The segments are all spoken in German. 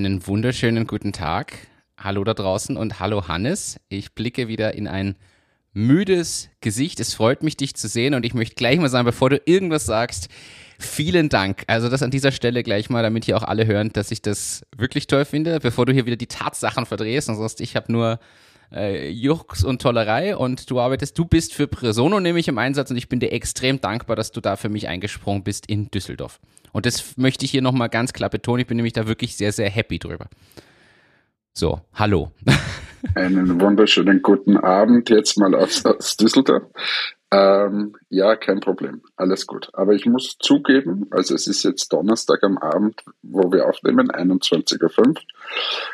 Einen wunderschönen guten Tag. Hallo da draußen und hallo Hannes. Ich blicke wieder in ein müdes Gesicht. Es freut mich, dich zu sehen und ich möchte gleich mal sagen, bevor du irgendwas sagst, vielen Dank. Also das an dieser Stelle gleich mal, damit hier auch alle hören, dass ich das wirklich toll finde, bevor du hier wieder die Tatsachen verdrehst und sagst, ich habe nur äh, Jux und Tollerei und du arbeitest, du bist für Presono nämlich im Einsatz und ich bin dir extrem dankbar, dass du da für mich eingesprungen bist in Düsseldorf. Und das möchte ich hier nochmal ganz klar betonen. Ich bin nämlich da wirklich sehr, sehr happy drüber. So, hallo. Einen wunderschönen guten Abend jetzt mal aus, aus Düsseldorf. Ähm, ja, kein Problem. Alles gut. Aber ich muss zugeben, also es ist jetzt Donnerstag am Abend, wo wir aufnehmen, 21.05 Uhr.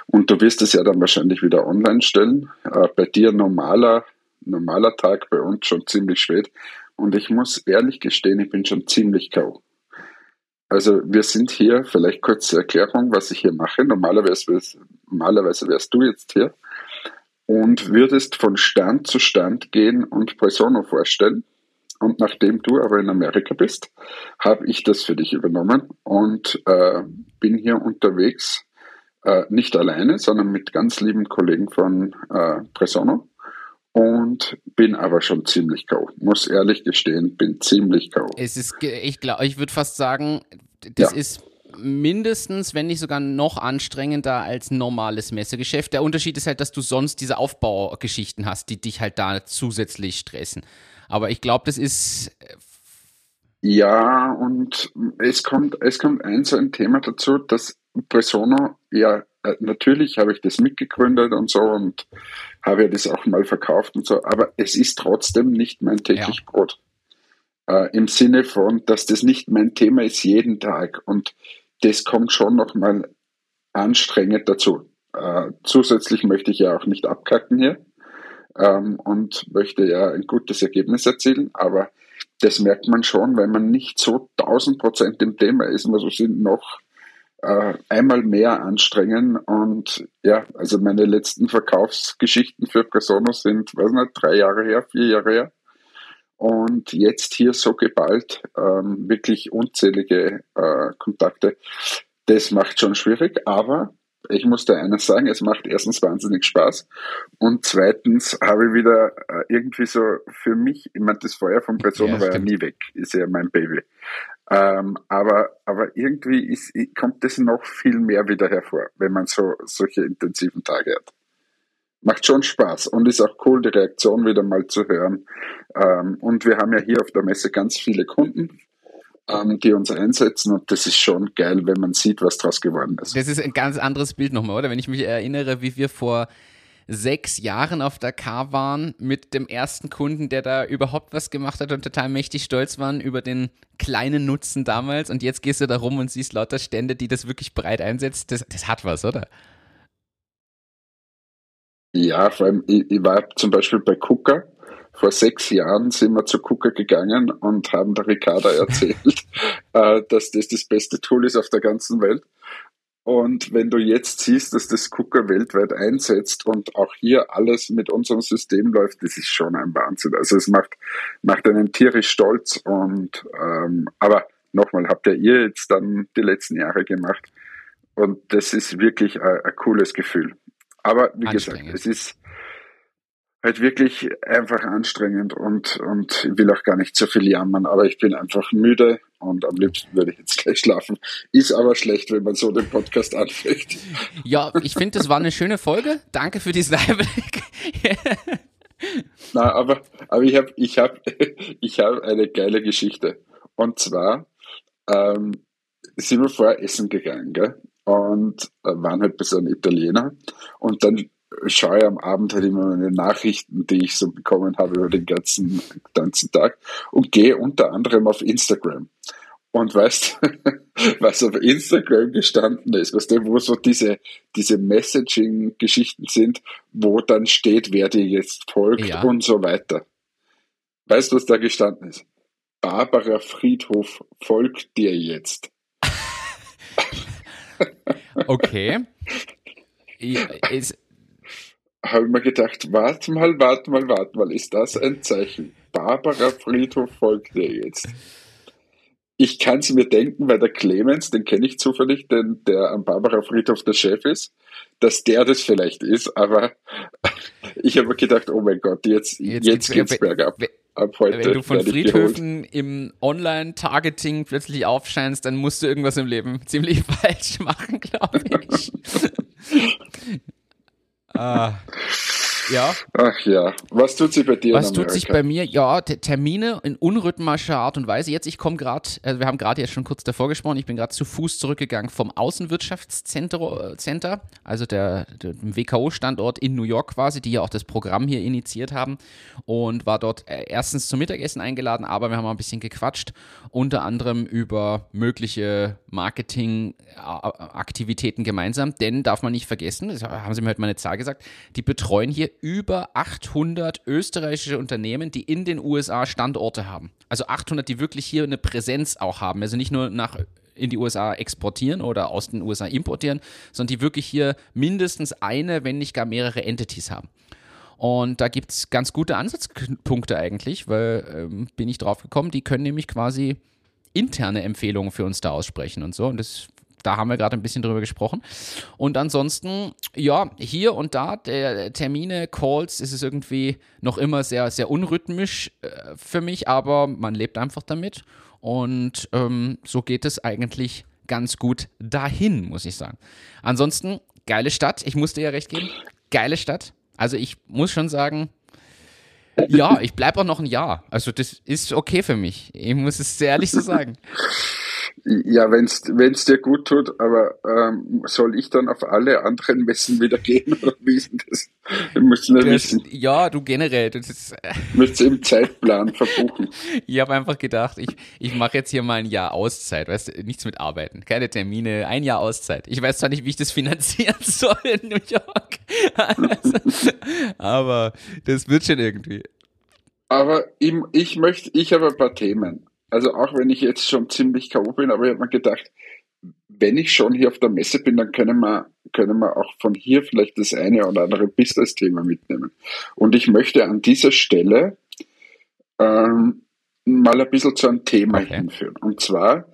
Und du wirst es ja dann wahrscheinlich wieder online stellen. Äh, bei dir normaler, normaler Tag, bei uns schon ziemlich spät. Und ich muss ehrlich gestehen, ich bin schon ziemlich K.O. Also wir sind hier, vielleicht kurze Erklärung, was ich hier mache. Normalerweise, normalerweise wärst du jetzt hier und würdest von Stand zu Stand gehen und Presono vorstellen. Und nachdem du aber in Amerika bist, habe ich das für dich übernommen und äh, bin hier unterwegs, äh, nicht alleine, sondern mit ganz lieben Kollegen von äh, Presono und bin aber schon ziemlich K.O. Muss ehrlich gestehen, bin ziemlich K.O. Es ist, ich glaube, ich würde fast sagen, das ja. ist mindestens, wenn nicht sogar noch anstrengender als normales Messegeschäft. Der Unterschied ist halt, dass du sonst diese Aufbaugeschichten hast, die dich halt da zusätzlich stressen. Aber ich glaube, das ist. Äh, ja, und es kommt, es kommt ein so ein Thema dazu, dass Presono ja natürlich habe ich das mitgegründet und so und habe ja das auch mal verkauft und so, aber es ist trotzdem nicht mein täglich ja. Brot. Äh, Im Sinne von, dass das nicht mein Thema ist jeden Tag und das kommt schon nochmal anstrengend dazu. Äh, zusätzlich möchte ich ja auch nicht abkacken hier ähm, und möchte ja ein gutes Ergebnis erzielen, aber das merkt man schon, wenn man nicht so 1000 Prozent im Thema ist, man noch äh, einmal mehr anstrengen. Und ja, also meine letzten Verkaufsgeschichten für Persono sind, weiß nicht, drei Jahre her, vier Jahre her. Und jetzt hier so geballt, ähm, wirklich unzählige äh, Kontakte. Das macht schon schwierig, aber ich muss da eines sagen, es macht erstens wahnsinnig Spaß und zweitens habe ich wieder äh, irgendwie so für mich, ich meine, das Feuer von Persona ja, war ja nie weg, ist ja mein Baby. Ähm, aber, aber irgendwie ist, kommt das noch viel mehr wieder hervor, wenn man so solche intensiven Tage hat. Macht schon Spaß und ist auch cool, die Reaktion wieder mal zu hören. Ähm, und wir haben ja hier auf der Messe ganz viele Kunden, ähm, die uns einsetzen und das ist schon geil, wenn man sieht, was draus geworden ist. Das ist ein ganz anderes Bild nochmal, oder? Wenn ich mich erinnere, wie wir vor sechs Jahren auf der K waren mit dem ersten Kunden, der da überhaupt was gemacht hat und total mächtig stolz waren über den kleinen Nutzen damals. Und jetzt gehst du da rum und siehst lauter Stände, die das wirklich breit einsetzt. Das, das hat was, oder? Ja, vor allem, ich, ich war zum Beispiel bei Kuka. Vor sechs Jahren sind wir zu Kuka gegangen und haben der Ricarda erzählt, äh, dass das das beste Tool ist auf der ganzen Welt. Und wenn du jetzt siehst, dass das Cooker weltweit einsetzt und auch hier alles mit unserem System läuft, das ist schon ein Wahnsinn. Also es macht, macht einen tierisch stolz. Und ähm, aber nochmal, habt ihr ihr jetzt dann die letzten Jahre gemacht. Und das ist wirklich ein, ein cooles Gefühl. Aber wie gesagt, es ist halt wirklich einfach anstrengend und, und ich will auch gar nicht so viel jammern, aber ich bin einfach müde und am liebsten würde ich jetzt gleich schlafen. Ist aber schlecht, wenn man so den Podcast anfängt. Ja, ich finde, das war eine schöne Folge. Danke für diesen Einblick. Na, aber, aber ich habe ich hab, ich hab eine geile Geschichte. Und zwar ähm, sind wir vorher essen gegangen, gell? Und äh, waren halt bei so einem Italiener. Und dann schaue am Abend halt immer meine Nachrichten, die ich so bekommen habe über den ganzen, ganzen Tag und gehe unter anderem auf Instagram. Und weißt, was auf Instagram gestanden ist, weißt du, wo so diese, diese Messaging-Geschichten sind, wo dann steht, wer dir jetzt folgt ja. und so weiter. Weißt du, was da gestanden ist? Barbara Friedhof folgt dir jetzt. okay. Ist, habe ich mir gedacht, warte mal, warte mal, warte mal, ist das ein Zeichen? Barbara Friedhof folgt dir jetzt. ich kann es mir denken, weil der Clemens, den kenne ich zufällig, den, der am Barbara Friedhof der Chef ist, dass der das vielleicht ist, aber ich habe gedacht, oh mein Gott, jetzt, jetzt, jetzt geht's, geht's bergab. Ab heute Wenn du von Friedhöfen im Online-Targeting plötzlich aufscheinst, dann musst du irgendwas im Leben ziemlich falsch machen, glaube ich. ah. Ja. Ach ja. Was tut sich bei dir? Was tut sich bei mir? Ja, Termine in unrhythmischer Art und Weise. Jetzt, ich komme gerade, also wir haben gerade jetzt schon kurz davor gesprochen, ich bin gerade zu Fuß zurückgegangen vom Außenwirtschaftscenter, äh, also der, der WKO-Standort in New York quasi, die ja auch das Programm hier initiiert haben und war dort äh, erstens zum Mittagessen eingeladen, aber wir haben auch ein bisschen gequatscht, unter anderem über mögliche Marketingaktivitäten gemeinsam, denn darf man nicht vergessen, das haben sie mir heute mal eine Zahl gesagt, die betreuen hier über 800 österreichische Unternehmen, die in den USA Standorte haben. Also 800, die wirklich hier eine Präsenz auch haben. Also nicht nur nach in die USA exportieren oder aus den USA importieren, sondern die wirklich hier mindestens eine, wenn nicht gar mehrere Entities haben. Und da gibt es ganz gute Ansatzpunkte eigentlich, weil ähm, bin ich drauf gekommen, die können nämlich quasi interne Empfehlungen für uns da aussprechen und so. Und das da haben wir gerade ein bisschen drüber gesprochen. Und ansonsten, ja, hier und da, der Termine, Calls, ist es irgendwie noch immer sehr, sehr unrhythmisch äh, für mich, aber man lebt einfach damit. Und ähm, so geht es eigentlich ganz gut dahin, muss ich sagen. Ansonsten, geile Stadt. Ich musste ja recht geben. Geile Stadt. Also ich muss schon sagen, ja, ich bleibe auch noch ein Jahr. Also das ist okay für mich. Ich muss es sehr ehrlich so sagen. Ja, wenn es dir gut tut, aber ähm, soll ich dann auf alle anderen Messen wieder gehen oder wie ist das? Wir müssen ja das, wissen. Ja, du generell. Ist, äh, Müsst im Zeitplan verbuchen. Ich habe einfach gedacht, ich, ich mache jetzt hier mal ein Jahr Auszeit, weißt du, nichts mit Arbeiten, keine Termine, ein Jahr Auszeit. Ich weiß zwar nicht, wie ich das finanzieren soll in New York, also, aber das wird schon irgendwie. Aber ich, ich möchte, ich habe ein paar Themen also auch wenn ich jetzt schon ziemlich K.O. bin, aber ich habe mir gedacht, wenn ich schon hier auf der Messe bin, dann können wir, können wir auch von hier vielleicht das eine oder andere Business-Thema mitnehmen. Und ich möchte an dieser Stelle ähm, mal ein bisschen zu einem Thema okay. hinführen. Und zwar,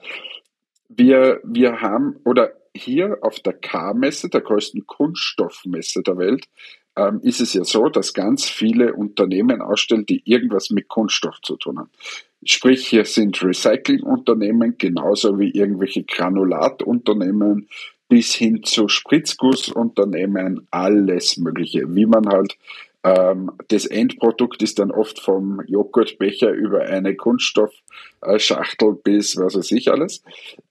wir, wir haben, oder hier auf der K-Messe, der größten Kunststoffmesse der Welt, ähm, ist es ja so, dass ganz viele Unternehmen ausstellen, die irgendwas mit Kunststoff zu tun haben. Sprich, hier sind Recyclingunternehmen genauso wie irgendwelche Granulatunternehmen bis hin zu Spritzgussunternehmen, alles Mögliche. Wie man halt ähm, das Endprodukt ist dann oft vom Joghurtbecher über eine Kunststoffschachtel bis was weiß ich alles.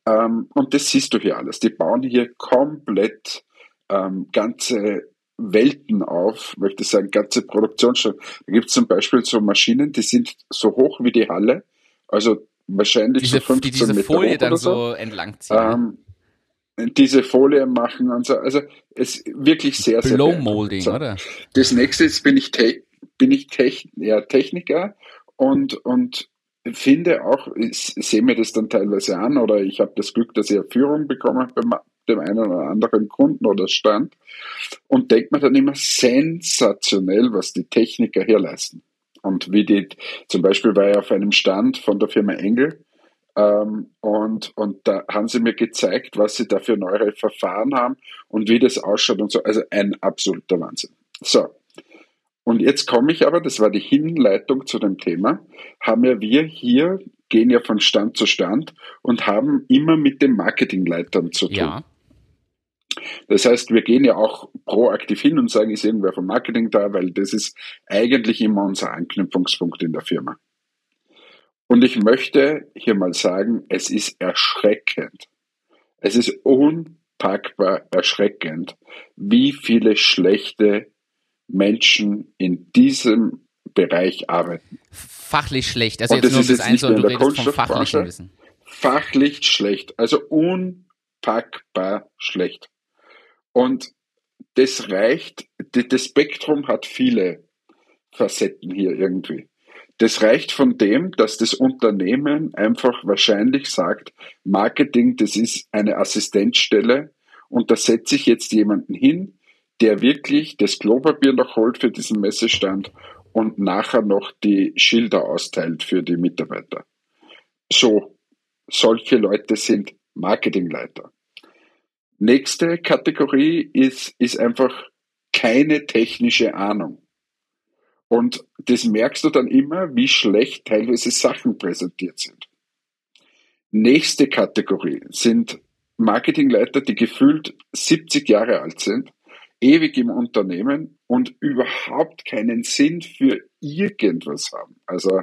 Ähm, und das siehst du hier alles. Die bauen hier komplett ähm, ganze Welten auf, möchte ich sagen, ganze Produktionsstätten. Da gibt es zum Beispiel so Maschinen, die sind so hoch wie die Halle, also wahrscheinlich diese, so 15 die diese Meter Folie dann so, entlang ziehen. Ähm, diese Folie machen und so. Also es ist wirklich sehr, sehr Blow Molding, so. oder? Das nächste ist, bin ich, te bin ich Techn ja, Techniker und, und finde auch, ich sehe mir das dann teilweise an oder ich habe das Glück, dass ich eine Führung bekomme beim, dem einen oder anderen Kunden oder Stand und denkt man dann immer sensationell, was die Techniker hier leisten. Und wie die, zum Beispiel war ich auf einem Stand von der Firma Engel ähm, und, und da haben sie mir gezeigt, was sie da für neue Verfahren haben und wie das ausschaut und so. Also ein absoluter Wahnsinn. So. Und jetzt komme ich aber, das war die Hinleitung zu dem Thema, haben ja wir hier, gehen ja von Stand zu Stand und haben immer mit den Marketingleitern zu tun. Ja. Das heißt, wir gehen ja auch proaktiv hin und sagen, ist irgendwer vom Marketing da, weil das ist eigentlich immer unser Anknüpfungspunkt in der Firma. Und ich möchte hier mal sagen, es ist erschreckend. Es ist unpackbar erschreckend, wie viele schlechte Menschen in diesem Bereich arbeiten. Fachlich schlecht. Also Und jetzt nur das Einzelne, du redest vom fachlichen Wissen. Fachlich schlecht. Also unpackbar schlecht. Und das reicht, das Spektrum hat viele Facetten hier irgendwie. Das reicht von dem, dass das Unternehmen einfach wahrscheinlich sagt, Marketing, das ist eine Assistenzstelle und da setze ich jetzt jemanden hin, der wirklich das Klopapier noch holt für diesen Messestand und nachher noch die Schilder austeilt für die Mitarbeiter. So solche Leute sind Marketingleiter. Nächste Kategorie ist, ist einfach keine technische Ahnung. Und das merkst du dann immer, wie schlecht teilweise Sachen präsentiert sind. Nächste Kategorie sind Marketingleiter, die gefühlt 70 Jahre alt sind, ewig im Unternehmen und überhaupt keinen Sinn für irgendwas haben. Also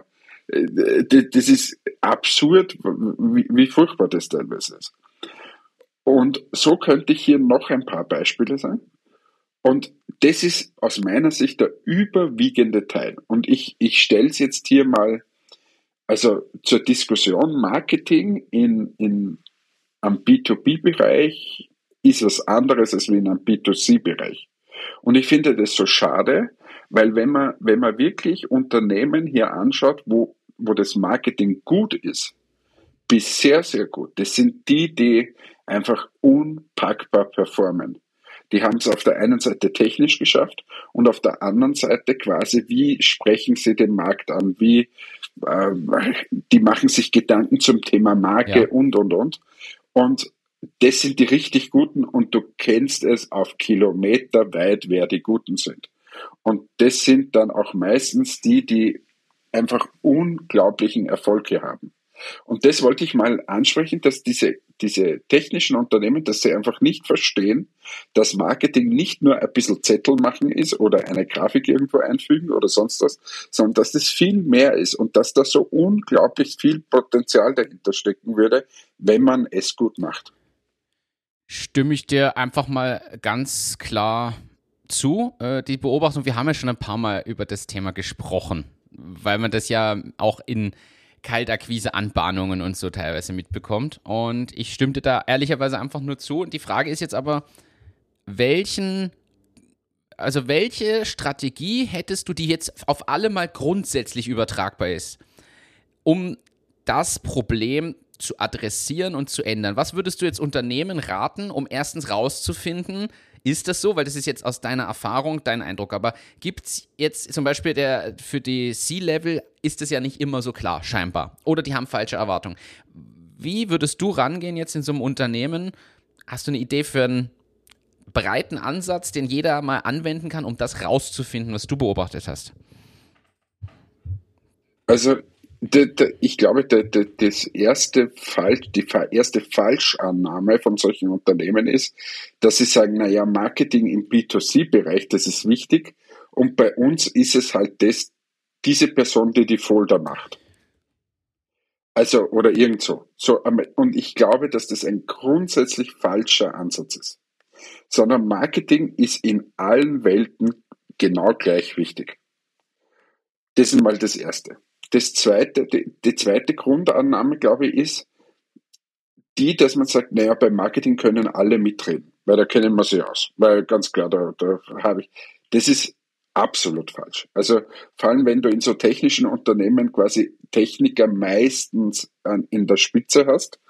äh, das ist absurd, wie furchtbar das teilweise ist. Und so könnte ich hier noch ein paar Beispiele sagen. Und das ist aus meiner Sicht der überwiegende Teil. Und ich, ich stelle es jetzt hier mal also zur Diskussion. Marketing in, in, am B2B-Bereich ist was anderes als in einem B2C-Bereich. Und ich finde das so schade, weil wenn man, wenn man wirklich Unternehmen hier anschaut, wo, wo das Marketing gut ist, bis sehr, sehr gut, das sind die, die einfach unpackbar performen. Die haben es auf der einen Seite technisch geschafft und auf der anderen Seite quasi, wie sprechen sie den Markt an, wie äh, die machen sich Gedanken zum Thema Marke ja. und und und. Und das sind die richtig guten und du kennst es auf Kilometer weit, wer die Guten sind. Und das sind dann auch meistens die, die einfach unglaublichen Erfolg hier haben. Und das wollte ich mal ansprechen, dass diese, diese technischen Unternehmen, dass sie einfach nicht verstehen, dass Marketing nicht nur ein bisschen Zettel machen ist oder eine Grafik irgendwo einfügen oder sonst was, sondern dass das viel mehr ist und dass da so unglaublich viel Potenzial dahinter stecken würde, wenn man es gut macht stimme ich dir einfach mal ganz klar zu. Äh, die Beobachtung, wir haben ja schon ein paar Mal über das Thema gesprochen, weil man das ja auch in Kaltakquise-Anbahnungen und so teilweise mitbekommt. Und ich stimmte da ehrlicherweise einfach nur zu. Und die Frage ist jetzt aber, welchen, also welche Strategie hättest du, die jetzt auf alle mal grundsätzlich übertragbar ist, um das Problem zu adressieren und zu ändern. Was würdest du jetzt Unternehmen raten, um erstens rauszufinden, ist das so? Weil das ist jetzt aus deiner Erfahrung dein Eindruck. Aber gibt es jetzt zum Beispiel der, für die C-Level ist es ja nicht immer so klar, scheinbar. Oder die haben falsche Erwartungen. Wie würdest du rangehen jetzt in so einem Unternehmen? Hast du eine Idee für einen breiten Ansatz, den jeder mal anwenden kann, um das rauszufinden, was du beobachtet hast? Also ich glaube, das erste Fall, die erste Falschannahme von solchen Unternehmen ist, dass sie sagen, naja, Marketing im B2C-Bereich, das ist wichtig. Und bei uns ist es halt das, diese Person, die die Folder macht. Also, oder irgend so. so. Und ich glaube, dass das ein grundsätzlich falscher Ansatz ist. Sondern Marketing ist in allen Welten genau gleich wichtig. Das ist mal das Erste. Das zweite, die, die zweite Grundannahme, glaube ich, ist die, dass man sagt, naja, beim Marketing können alle mitreden, weil da kennen wir sie aus. Weil ganz klar, da, da habe ich. Das ist absolut falsch. Also vor allem, wenn du in so technischen Unternehmen quasi Techniker meistens in der Spitze hast,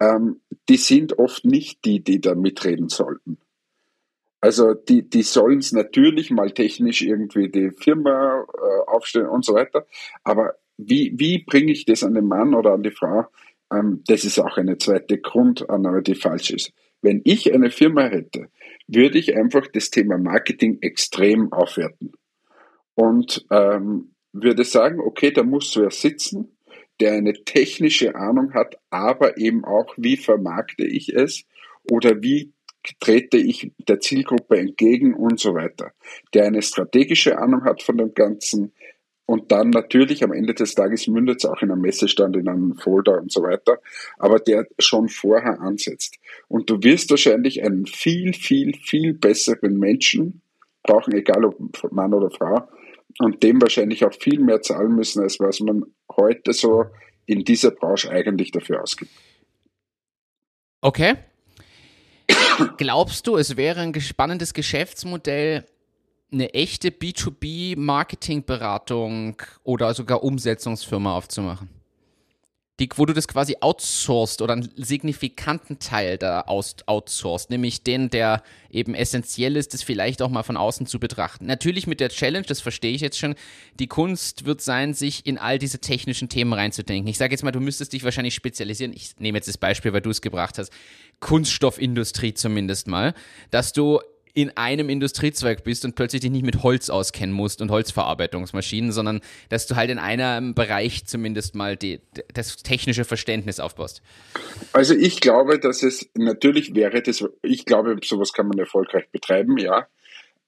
ähm, die sind oft nicht die, die da mitreden sollten. Also die, die sollen es natürlich mal technisch irgendwie die Firma äh, aufstellen und so weiter. Aber wie, wie bringe ich das an den Mann oder an die Frau? Ähm, das ist auch eine zweite Grundannahme, die falsch ist. Wenn ich eine Firma hätte, würde ich einfach das Thema Marketing extrem aufwerten. Und ähm, würde sagen, okay, da muss so wer sitzen, der eine technische Ahnung hat, aber eben auch, wie vermarkte ich es oder wie trete ich der Zielgruppe entgegen und so weiter. Der eine strategische Ahnung hat von dem Ganzen und dann natürlich am Ende des Tages mündet es auch in einem Messestand, in einem Folder und so weiter, aber der schon vorher ansetzt. Und du wirst wahrscheinlich einen viel, viel, viel besseren Menschen brauchen, egal ob Mann oder Frau, und dem wahrscheinlich auch viel mehr zahlen müssen, als was man heute so in dieser Branche eigentlich dafür ausgibt. Okay, Glaubst du, es wäre ein spannendes Geschäftsmodell, eine echte B2B-Marketingberatung oder sogar Umsetzungsfirma aufzumachen? die, wo du das quasi outsourced oder einen signifikanten Teil da aus, outsourced, nämlich den, der eben essentiell ist, das vielleicht auch mal von außen zu betrachten. Natürlich mit der Challenge, das verstehe ich jetzt schon, die Kunst wird sein, sich in all diese technischen Themen reinzudenken. Ich sage jetzt mal, du müsstest dich wahrscheinlich spezialisieren. Ich nehme jetzt das Beispiel, weil du es gebracht hast. Kunststoffindustrie zumindest mal, dass du in einem Industriezweig bist und plötzlich dich nicht mit Holz auskennen musst und Holzverarbeitungsmaschinen, sondern dass du halt in einem Bereich zumindest mal die, das technische Verständnis aufbaust. Also ich glaube, dass es natürlich wäre das, ich glaube, sowas kann man erfolgreich betreiben, ja.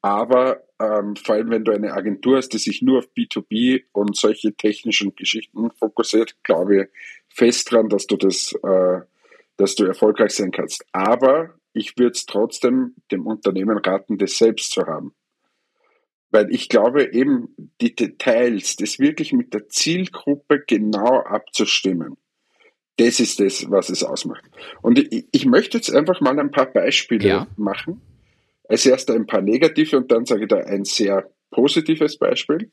Aber ähm, vor allem, wenn du eine Agentur hast, die sich nur auf B2B und solche technischen Geschichten fokussiert, glaube ich fest dran, dass du das, äh, dass du erfolgreich sein kannst. Aber ich würde es trotzdem dem Unternehmen raten, das selbst zu haben. Weil ich glaube eben, die Details, das wirklich mit der Zielgruppe genau abzustimmen, das ist das, was es ausmacht. Und ich, ich möchte jetzt einfach mal ein paar Beispiele ja. machen. Als erster ein paar negative und dann sage ich da ein sehr positives Beispiel.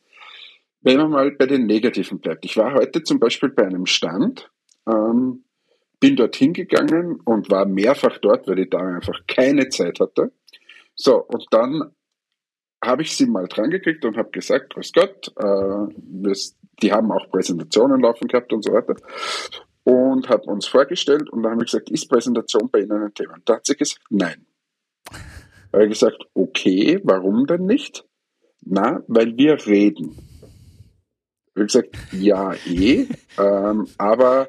Wenn man mal bei den negativen bleibt. Ich war heute zum Beispiel bei einem Stand, ähm, bin dorthin gegangen und war mehrfach dort, weil ich da einfach keine Zeit hatte. So, und dann habe ich sie mal dran gekriegt und habe gesagt, grüß Gott, äh, die haben auch Präsentationen laufen gehabt und so weiter. Und habe uns vorgestellt und dann habe ich gesagt, ist Präsentation bei Ihnen ein Thema? Und da hat sie gesagt, nein. Da habe ich gesagt, okay, warum denn nicht? Na, weil wir reden. Ich habe gesagt, ja, eh, ähm, aber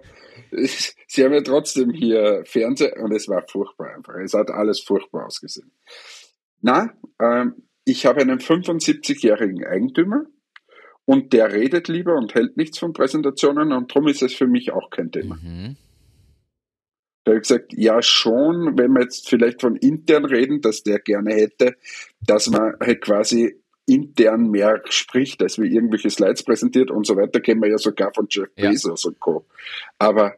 sie haben ja trotzdem hier Fernseher und es war furchtbar einfach. Es hat alles furchtbar ausgesehen. Na, ähm, ich habe einen 75-jährigen Eigentümer und der redet lieber und hält nichts von Präsentationen und darum ist es für mich auch kein Thema. Mhm. Da habe ich gesagt, ja schon, wenn wir jetzt vielleicht von intern reden, dass der gerne hätte, dass man halt quasi intern mehr spricht, als wie irgendwelche Slides präsentiert und so weiter, kennen wir ja sogar von Jeff ja. Bezos und Co. Aber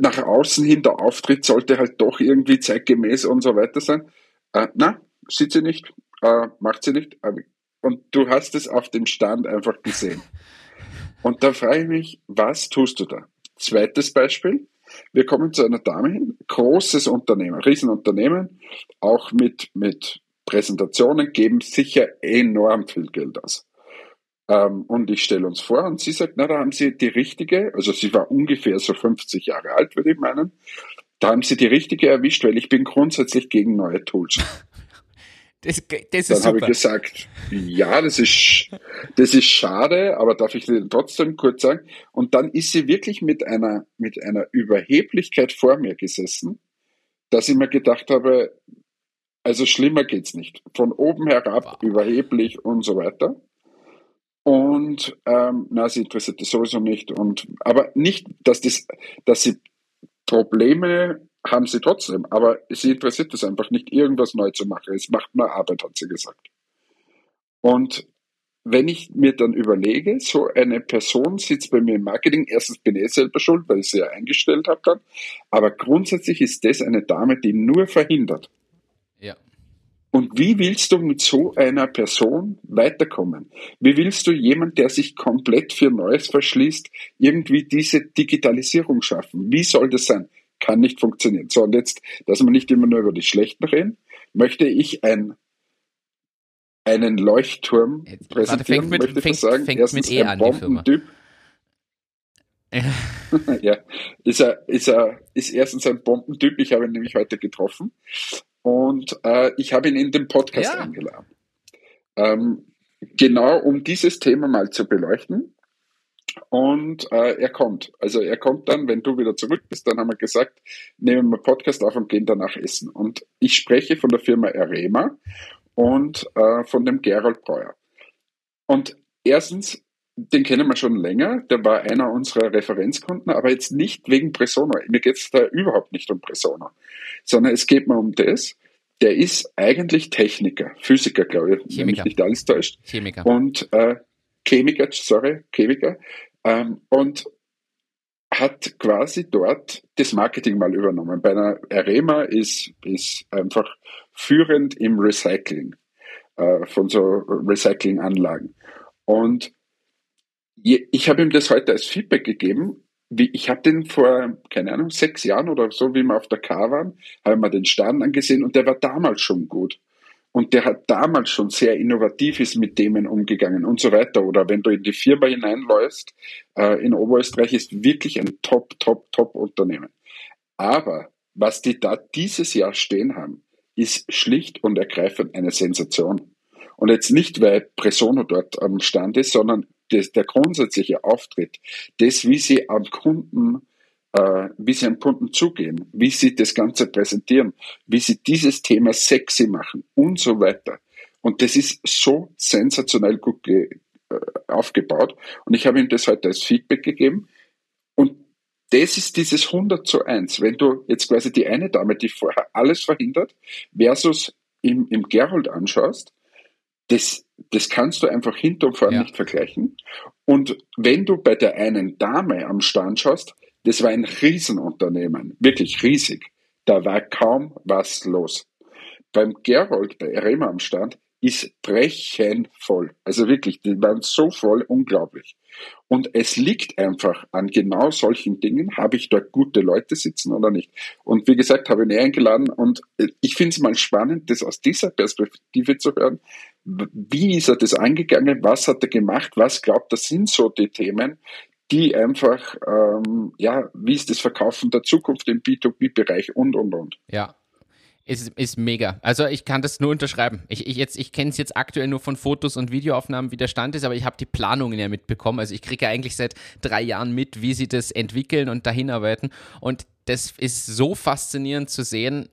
nach außen hin der Auftritt sollte halt doch irgendwie zeitgemäß und so weiter sein. Äh, na, sieht sie nicht, äh, macht sie nicht. Und du hast es auf dem Stand einfach gesehen. Und da frage ich mich, was tust du da? Zweites Beispiel. Wir kommen zu einer Dame hin, großes Unternehmen, Riesenunternehmen, auch mit, mit Präsentationen geben sicher enorm viel Geld aus. Ähm, und ich stelle uns vor und sie sagt, na, da haben Sie die richtige, also sie war ungefähr so 50 Jahre alt, würde ich meinen, da haben Sie die richtige erwischt, weil ich bin grundsätzlich gegen neue Tools. Das, das Dann habe ich gesagt, ja, das ist, das ist schade, aber darf ich dir trotzdem kurz sagen? Und dann ist sie wirklich mit einer, mit einer Überheblichkeit vor mir gesessen, dass ich mir gedacht habe, also schlimmer geht's nicht. Von oben herab, wow. überheblich und so weiter. Und ähm, na, sie interessiert das sowieso nicht. Und aber nicht, dass das, dass sie Probleme haben sie trotzdem, aber sie interessiert es einfach nicht, irgendwas neu zu machen. Es macht nur Arbeit, hat sie gesagt. Und wenn ich mir dann überlege, so eine Person sitzt bei mir im Marketing, erstens bin ich selber schuld, weil ich sie ja eingestellt habe dann, aber grundsätzlich ist das eine Dame, die nur verhindert. Und wie willst du mit so einer Person weiterkommen? Wie willst du jemand, der sich komplett für Neues verschließt, irgendwie diese Digitalisierung schaffen? Wie soll das sein? Kann nicht funktionieren. So, und jetzt, dass wir nicht immer nur über die Schlechten reden, möchte ich ein, einen Leuchtturm jetzt, präsentieren, warte, mit, möchte fängt, sagen. Fängt Erstens mit e ein Bombentyp. ja, ist er, ist er, ist erstens ein Bombentyp. Ich habe ihn nämlich heute getroffen. Und äh, ich habe ihn in den Podcast ja. eingeladen. Ähm, genau um dieses Thema mal zu beleuchten. Und äh, er kommt. Also er kommt dann, wenn du wieder zurück bist, dann haben wir gesagt, nehmen wir Podcast auf und gehen danach essen. Und ich spreche von der Firma Arema und äh, von dem Gerald Breuer. Und erstens, den kennen wir schon länger, der war einer unserer Referenzkunden, aber jetzt nicht wegen Presona. Mir geht es da überhaupt nicht um Presona, sondern es geht mir um das, der ist eigentlich Techniker, Physiker, glaube ich, wenn mich nicht alles täuscht. Chemiker. Und äh, Chemiker, sorry, Chemiker. Ähm, und hat quasi dort das Marketing mal übernommen. Bei einer Arema ist, ist einfach führend im Recycling äh, von so Recyclinganlagen. Und ich habe ihm das heute als Feedback gegeben, ich habe den vor, keine Ahnung, sechs Jahren oder so, wie wir auf der K waren, haben wir den Stand angesehen und der war damals schon gut. Und der hat damals schon sehr innovativ ist mit Themen umgegangen und so weiter. Oder wenn du in die Firma hineinläufst, äh, in Oberösterreich ist wirklich ein top, top, top Unternehmen. Aber was die da dieses Jahr stehen haben, ist schlicht und ergreifend eine Sensation. Und jetzt nicht, weil Presono dort am Stand ist, sondern das, der grundsätzliche Auftritt, das, wie sie am Kunden, äh, wie sie am Kunden zugehen, wie sie das Ganze präsentieren, wie sie dieses Thema sexy machen und so weiter. Und das ist so sensationell gut äh, aufgebaut. Und ich habe ihm das heute als Feedback gegeben. Und das ist dieses 100 zu 1. Wenn du jetzt quasi die eine Dame, die vorher alles verhindert, versus im, im Gerold anschaust, das, das kannst du einfach hinter und vorne ja. nicht vergleichen. Und wenn du bei der einen Dame am Stand schaust, das war ein Riesenunternehmen, wirklich riesig. Da war kaum was los. Beim Gerold, bei Rema am Stand, ist brechenvoll. Also wirklich, die waren so voll, unglaublich. Und es liegt einfach an genau solchen Dingen, habe ich dort gute Leute sitzen oder nicht. Und wie gesagt, habe ich ihn eingeladen und ich finde es mal spannend, das aus dieser Perspektive zu hören. Wie ist er das angegangen? Was hat er gemacht? Was glaubt er sind so die Themen, die einfach, ähm, ja, wie ist das Verkaufen der Zukunft im B2B-Bereich und, und, und. Ja, ist, ist mega. Also ich kann das nur unterschreiben. Ich, ich, ich kenne es jetzt aktuell nur von Fotos und Videoaufnahmen, wie der Stand ist, aber ich habe die Planungen ja mitbekommen. Also ich kriege ja eigentlich seit drei Jahren mit, wie sie das entwickeln und dahin arbeiten. Und das ist so faszinierend zu sehen,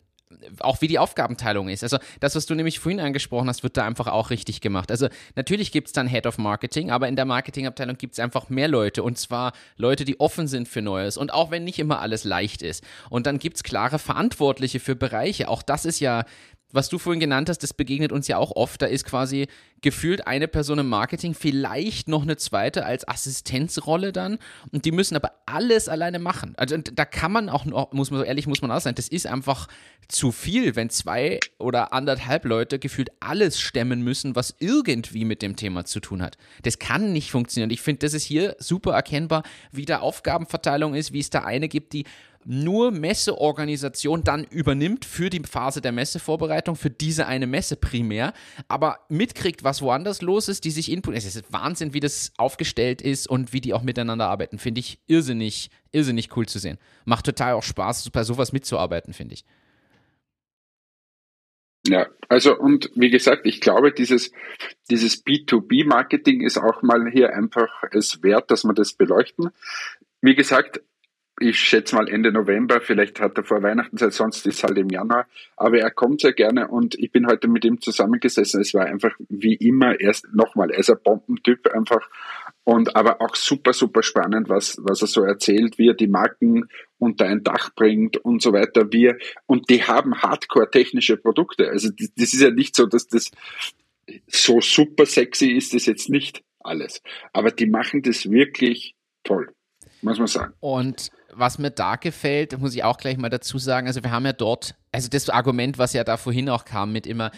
auch wie die Aufgabenteilung ist. Also das, was du nämlich vorhin angesprochen hast, wird da einfach auch richtig gemacht. Also natürlich gibt es dann Head of Marketing, aber in der Marketingabteilung gibt es einfach mehr Leute und zwar Leute, die offen sind für Neues und auch wenn nicht immer alles leicht ist. Und dann gibt es klare Verantwortliche für Bereiche. Auch das ist ja was du vorhin genannt hast, das begegnet uns ja auch oft. Da ist quasi gefühlt eine Person im Marketing, vielleicht noch eine zweite als Assistenzrolle dann. Und die müssen aber alles alleine machen. Also da kann man auch, muss man so ehrlich, muss man auch sein, das ist einfach zu viel, wenn zwei oder anderthalb Leute gefühlt alles stemmen müssen, was irgendwie mit dem Thema zu tun hat. Das kann nicht funktionieren. Ich finde, das ist hier super erkennbar, wie da Aufgabenverteilung ist, wie es da eine gibt, die nur Messeorganisation dann übernimmt für die Phase der Messevorbereitung, für diese eine Messe primär, aber mitkriegt, was woanders los ist, die sich Input. Es ist Wahnsinn, wie das aufgestellt ist und wie die auch miteinander arbeiten. Finde ich irrsinnig, irrsinnig cool zu sehen. Macht total auch Spaß, bei sowas mitzuarbeiten, finde ich. Ja, also und wie gesagt, ich glaube, dieses, dieses B2B-Marketing ist auch mal hier einfach es wert, dass wir das beleuchten. Wie gesagt, ich schätze mal Ende November, vielleicht hat er vor Weihnachten Zeit, sonst ist halt im Januar. Aber er kommt sehr gerne und ich bin heute mit ihm zusammengesessen. Es war einfach wie immer erst nochmal, er ist ein Bombentyp einfach und aber auch super, super spannend, was, was er so erzählt, wie er die Marken unter ein Dach bringt und so weiter. Wir, und die haben hardcore technische Produkte. Also das, das ist ja nicht so, dass das so super sexy ist, das jetzt nicht alles. Aber die machen das wirklich toll muss man sagen. Und was mir da gefällt, muss ich auch gleich mal dazu sagen, also wir haben ja dort, also das Argument, was ja da vorhin auch kam mit immer,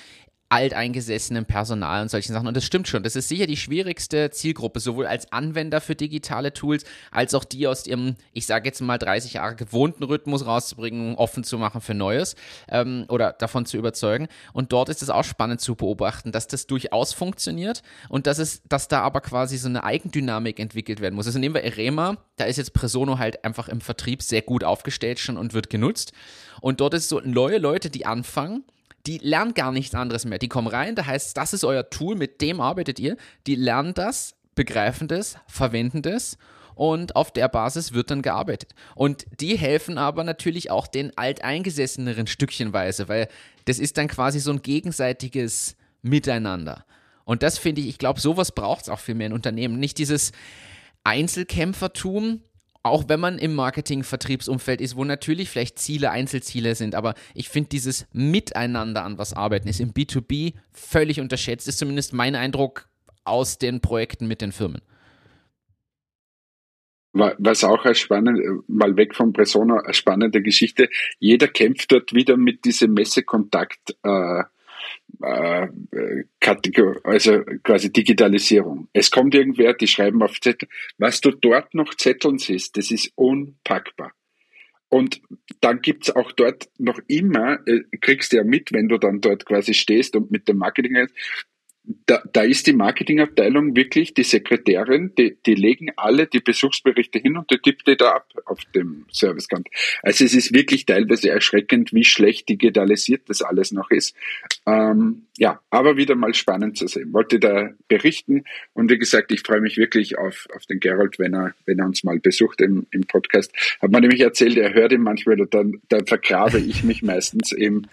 alteingesessenem Personal und solchen Sachen. Und das stimmt schon. Das ist sicher die schwierigste Zielgruppe, sowohl als Anwender für digitale Tools, als auch die aus ihrem, ich sage jetzt mal, 30 Jahre gewohnten Rhythmus rauszubringen, offen zu machen für Neues ähm, oder davon zu überzeugen. Und dort ist es auch spannend zu beobachten, dass das durchaus funktioniert und dass es, dass da aber quasi so eine Eigendynamik entwickelt werden muss. Also nehmen wir Erema, da ist jetzt Presono halt einfach im Vertrieb sehr gut aufgestellt schon und wird genutzt. Und dort ist so neue Leute, die anfangen die lernen gar nichts anderes mehr. Die kommen rein, da heißt das ist euer Tool, mit dem arbeitet ihr. Die lernen das, begreifen das, verwenden das und auf der Basis wird dann gearbeitet. Und die helfen aber natürlich auch den alteingesesseneren stückchenweise, weil das ist dann quasi so ein gegenseitiges Miteinander. Und das finde ich, ich glaube, sowas braucht es auch viel mehr in Unternehmen. Nicht dieses Einzelkämpfertum, auch wenn man im Marketing-Vertriebsumfeld ist, wo natürlich vielleicht Ziele Einzelziele sind, aber ich finde dieses Miteinander an was arbeiten ist im B2B völlig unterschätzt, ist zumindest mein Eindruck aus den Projekten mit den Firmen. Was auch eine spannende, mal weg von Persona, eine spannende Geschichte. Jeder kämpft dort wieder mit diesem Messekontakt, äh, äh, also quasi Digitalisierung. Es kommt irgendwer, die schreiben auf Zettel. Was du dort noch Zetteln siehst, das ist unpackbar. Und dann gibt's auch dort noch immer, äh, kriegst du ja mit, wenn du dann dort quasi stehst und mit dem Marketing da, da ist die Marketingabteilung wirklich die Sekretärin, die, die legen alle die Besuchsberichte hin und die tippt die da ab auf dem Servicekant. Also es ist wirklich teilweise erschreckend, wie schlecht digitalisiert das alles noch ist. Ähm, ja, aber wieder mal spannend zu sehen. Wollte da berichten und wie gesagt, ich freue mich wirklich auf, auf den Gerald, wenn er, wenn er uns mal besucht im, im Podcast. Hat man nämlich erzählt, er hört ihn manchmal und dann, dann vergrabe ich mich meistens im,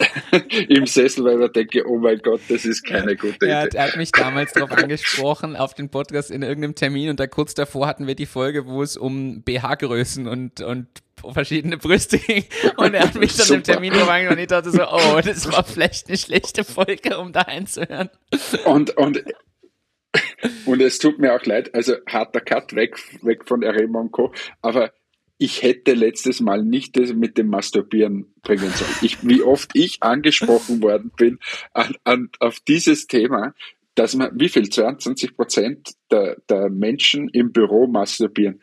im Sessel, weil ich denke, oh mein Gott, das ist keine gute gute er, hat, er hat mich damals darauf angesprochen, auf den Podcast in irgendeinem Termin und da kurz davor hatten wir die Folge, wo es um BH-Größen und, und verschiedene Brüste ging und er hat mich dann im Termin gefangen und ich dachte so, oh, das war vielleicht eine schlechte Folge, um da einzuhören. Und, und und es tut mir auch leid, also harter Cut weg, weg von Arema und Co. Aber ich hätte letztes Mal nicht das mit dem Masturbieren bringen sollen. Ich, wie oft ich angesprochen worden bin an, an, auf dieses Thema, dass man, wie viel, 22 Prozent der, der Menschen im Büro masturbieren.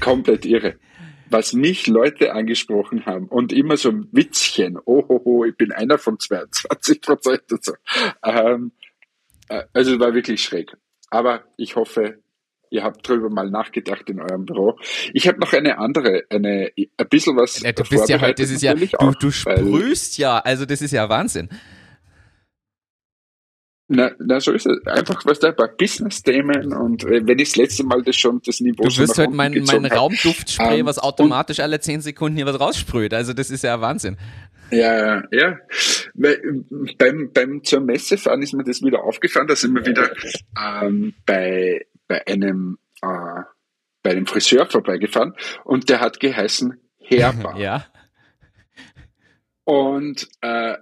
Komplett irre. Was mich Leute angesprochen haben und immer so ein Witzchen, oh, oh, oh ich bin einer von 22 Prozent und so. Ähm, äh, also war wirklich schräg. Aber ich hoffe, Ihr habt drüber mal nachgedacht in eurem Büro. Ich habe noch eine andere, eine ein bisschen was. Ja, du bist ja heute, das ist ja, du, du sprühst ja, also das ist ja Wahnsinn. Na, na, so ist es. Einfach, was da paar Business-Themen und äh, wenn ich das letzte Mal das schon das Niveau Du wirst heute mein, mein Raumduftspray, um, was automatisch alle zehn Sekunden hier was raussprüht. Also das ist ja Wahnsinn. Ja, ja. Weil, beim, beim zur Messe fahren ist mir das wieder aufgefallen, da sind wir wieder ähm, bei bei einem, äh, bei einem Friseur vorbeigefahren und der hat geheißen Herber. ja. Und äh,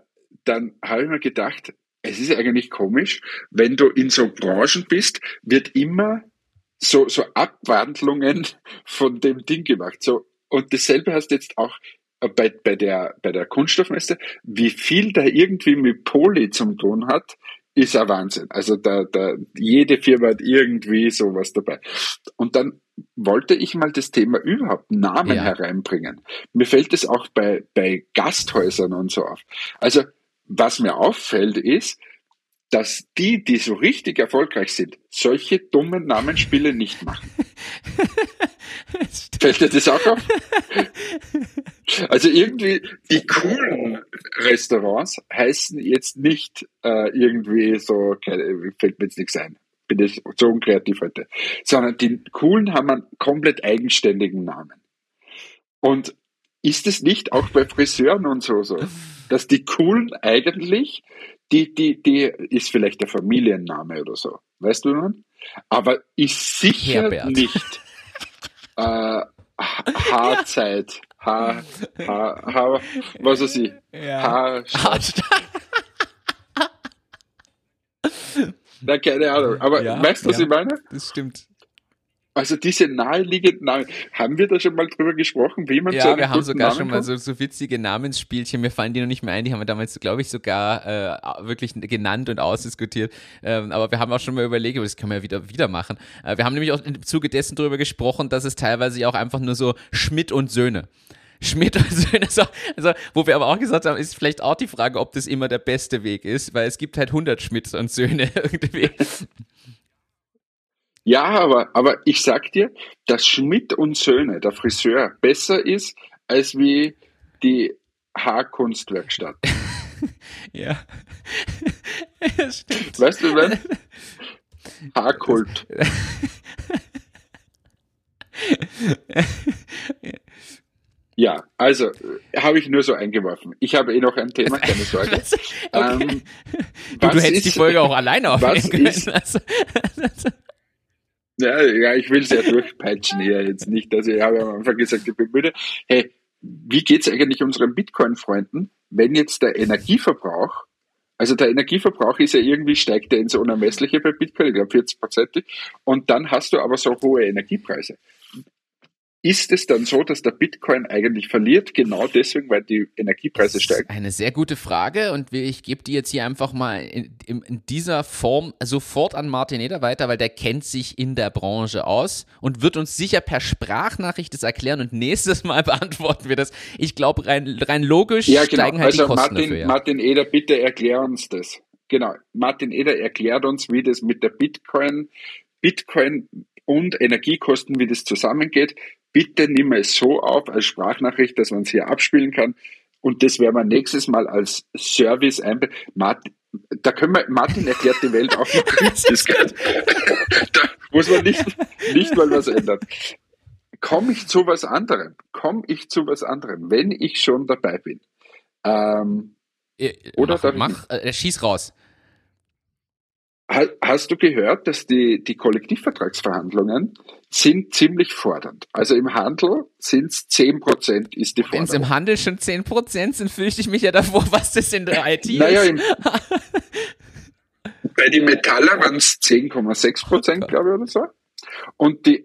dann habe ich mir gedacht, es ist eigentlich komisch, wenn du in so Branchen bist, wird immer so, so Abwandlungen von dem Ding gemacht. So, und dasselbe hast du jetzt auch bei, bei, der, bei der Kunststoffmesse, wie viel da irgendwie mit Poli zum tun hat, ist ein Wahnsinn. Also da, da, jede Firma hat irgendwie sowas dabei. Und dann wollte ich mal das Thema überhaupt Namen ja. hereinbringen. Mir fällt es auch bei, bei Gasthäusern und so auf. Also was mir auffällt ist, dass die, die so richtig erfolgreich sind, solche dummen Namensspiele nicht machen. Fällt dir das auch auf? Also irgendwie die coolen Restaurants heißen jetzt nicht äh, irgendwie so, fällt mir jetzt nichts ein, bin ich so unkreativ heute, sondern die coolen haben einen komplett eigenständigen Namen. Und ist es nicht auch bei Friseuren und so so, dass die coolen eigentlich, die, die, die ist vielleicht der Familienname oder so, weißt du nun? Aber ist sicher Herbert. nicht äh, Haarzeit. Haar, Haar, Haar, was weiß ich. Ja. Haarstadt. Na, keine Ahnung. Aber ja, weißt du, was ja, ich meine? Das stimmt. Also diese naheliegenden Namen, haben wir da schon mal drüber gesprochen, wie man Ja, so wir haben sogar Namen schon mal so, so, witzige Namensspielchen, mir fallen die noch nicht mehr ein, die haben wir damals, glaube ich, sogar äh, wirklich genannt und ausdiskutiert. Ähm, aber wir haben auch schon mal überlegt, aber das können wir ja wieder, wieder machen. Äh, wir haben nämlich auch im Zuge dessen drüber gesprochen, dass es teilweise auch einfach nur so Schmidt und Söhne. Schmidt und Söhne, also, also, wo wir aber auch gesagt haben, ist vielleicht auch die Frage, ob das immer der beste Weg ist, weil es gibt halt 100 Schmidts und Söhne irgendwie. Ja, aber, aber ich sag dir, dass Schmidt und Söhne, der Friseur, besser ist als wie die Haarkunstwerkstatt. ja. das stimmt. Weißt du, wenn? Haarkult. Ja, also habe ich nur so eingeworfen. Ich habe eh noch ein Thema, keine Sorge. okay. ähm, du, du hättest ist, die Folge auch alleine aufnehmen können. Ist, also, also, ja, ja, ich will es ja durchpeitschen hier jetzt nicht. Also ich habe am Anfang gesagt, ich bin müde. Hey, wie geht's eigentlich unseren Bitcoin-Freunden, wenn jetzt der Energieverbrauch, also der Energieverbrauch ist ja irgendwie, steigt der ins Unermessliche bei Bitcoin, ich glaube 40 Prozent, und dann hast du aber so hohe Energiepreise. Ist es dann so, dass der Bitcoin eigentlich verliert, genau deswegen, weil die Energiepreise steigen? Eine sehr gute Frage und ich gebe die jetzt hier einfach mal in, in, dieser Form sofort an Martin Eder weiter, weil der kennt sich in der Branche aus und wird uns sicher per Sprachnachricht das erklären und nächstes Mal beantworten wir das. Ich glaube, rein, rein logisch ja, genau. steigen halt also die Kosten Martin, dafür. Ja. Martin Eder, bitte erklär uns das. Genau, Martin Eder erklärt uns, wie das mit der Bitcoin, Bitcoin und Energiekosten, wie das zusammengeht bitte nimm es so auf als Sprachnachricht, dass man es hier abspielen kann. Und das werden wir nächstes Mal als Service einbauen. Martin, da können wir, Martin erklärt die Welt auch noch das Da muss man nicht, nicht mal was ändern. Komme ich zu was anderem? Komme ich zu was anderem, wenn ich schon dabei bin? Ähm, oder mach, mach äh, schieß raus. Hast du gehört, dass die, die Kollektivvertragsverhandlungen sind ziemlich fordernd. Also im Handel sind es 10 Prozent ist die Forderung. Wenn es im Handel schon 10 Prozent sind, fürchte ich mich ja davor, was das in der IT naja, ist. Bei den Metaller waren es 10,6 Prozent, glaube ich, oder so. Und die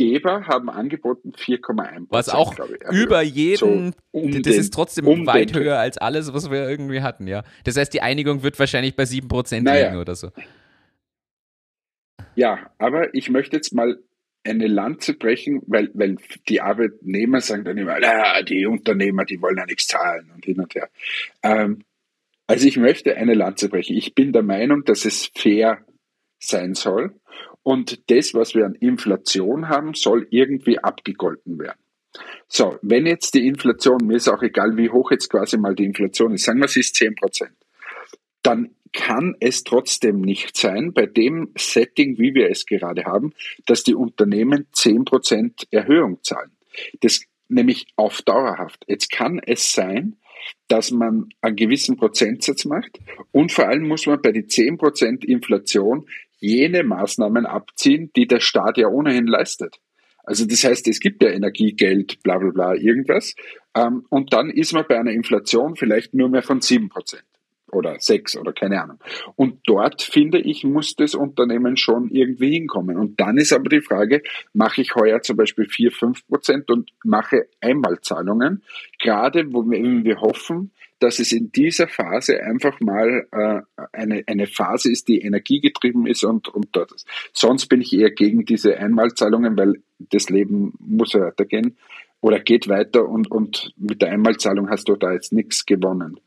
Arbeitgeber haben angeboten 4,1% Was auch ich, über jeden, so um das ist trotzdem um weit höher als alles, was wir irgendwie hatten, ja. Das heißt, die Einigung wird wahrscheinlich bei 7 Prozent naja. liegen oder so. Ja, aber ich möchte jetzt mal eine Lanze brechen, weil, weil die Arbeitnehmer sagen dann immer, ah, die Unternehmer, die wollen ja nichts zahlen und hin und her. Ähm, also ich möchte eine Lanze brechen. Ich bin der Meinung, dass es fair sein soll und das, was wir an Inflation haben, soll irgendwie abgegolten werden. So, wenn jetzt die Inflation, mir ist auch egal, wie hoch jetzt quasi mal die Inflation ist, sagen wir, sie ist 10 Prozent, dann kann es trotzdem nicht sein, bei dem Setting, wie wir es gerade haben, dass die Unternehmen 10% Erhöhung zahlen. Das nämlich auf dauerhaft. Jetzt kann es sein, dass man einen gewissen Prozentsatz macht und vor allem muss man bei die 10% Inflation jene Maßnahmen abziehen, die der Staat ja ohnehin leistet. Also das heißt, es gibt ja Energiegeld, bla bla bla, irgendwas. Ähm, und dann ist man bei einer Inflation vielleicht nur mehr von 7% oder sechs oder keine Ahnung. Und dort, finde ich, muss das Unternehmen schon irgendwie hinkommen. Und dann ist aber die Frage, mache ich heuer zum Beispiel vier, fünf Prozent und mache Einmalzahlungen, gerade wo wir, hoffen, dass es in dieser Phase einfach mal äh, eine, eine Phase ist, die energiegetrieben ist und, und dort ist. Sonst bin ich eher gegen diese Einmalzahlungen, weil das Leben muss weitergehen oder geht weiter und, und mit der Einmalzahlung hast du da jetzt nichts gewonnen.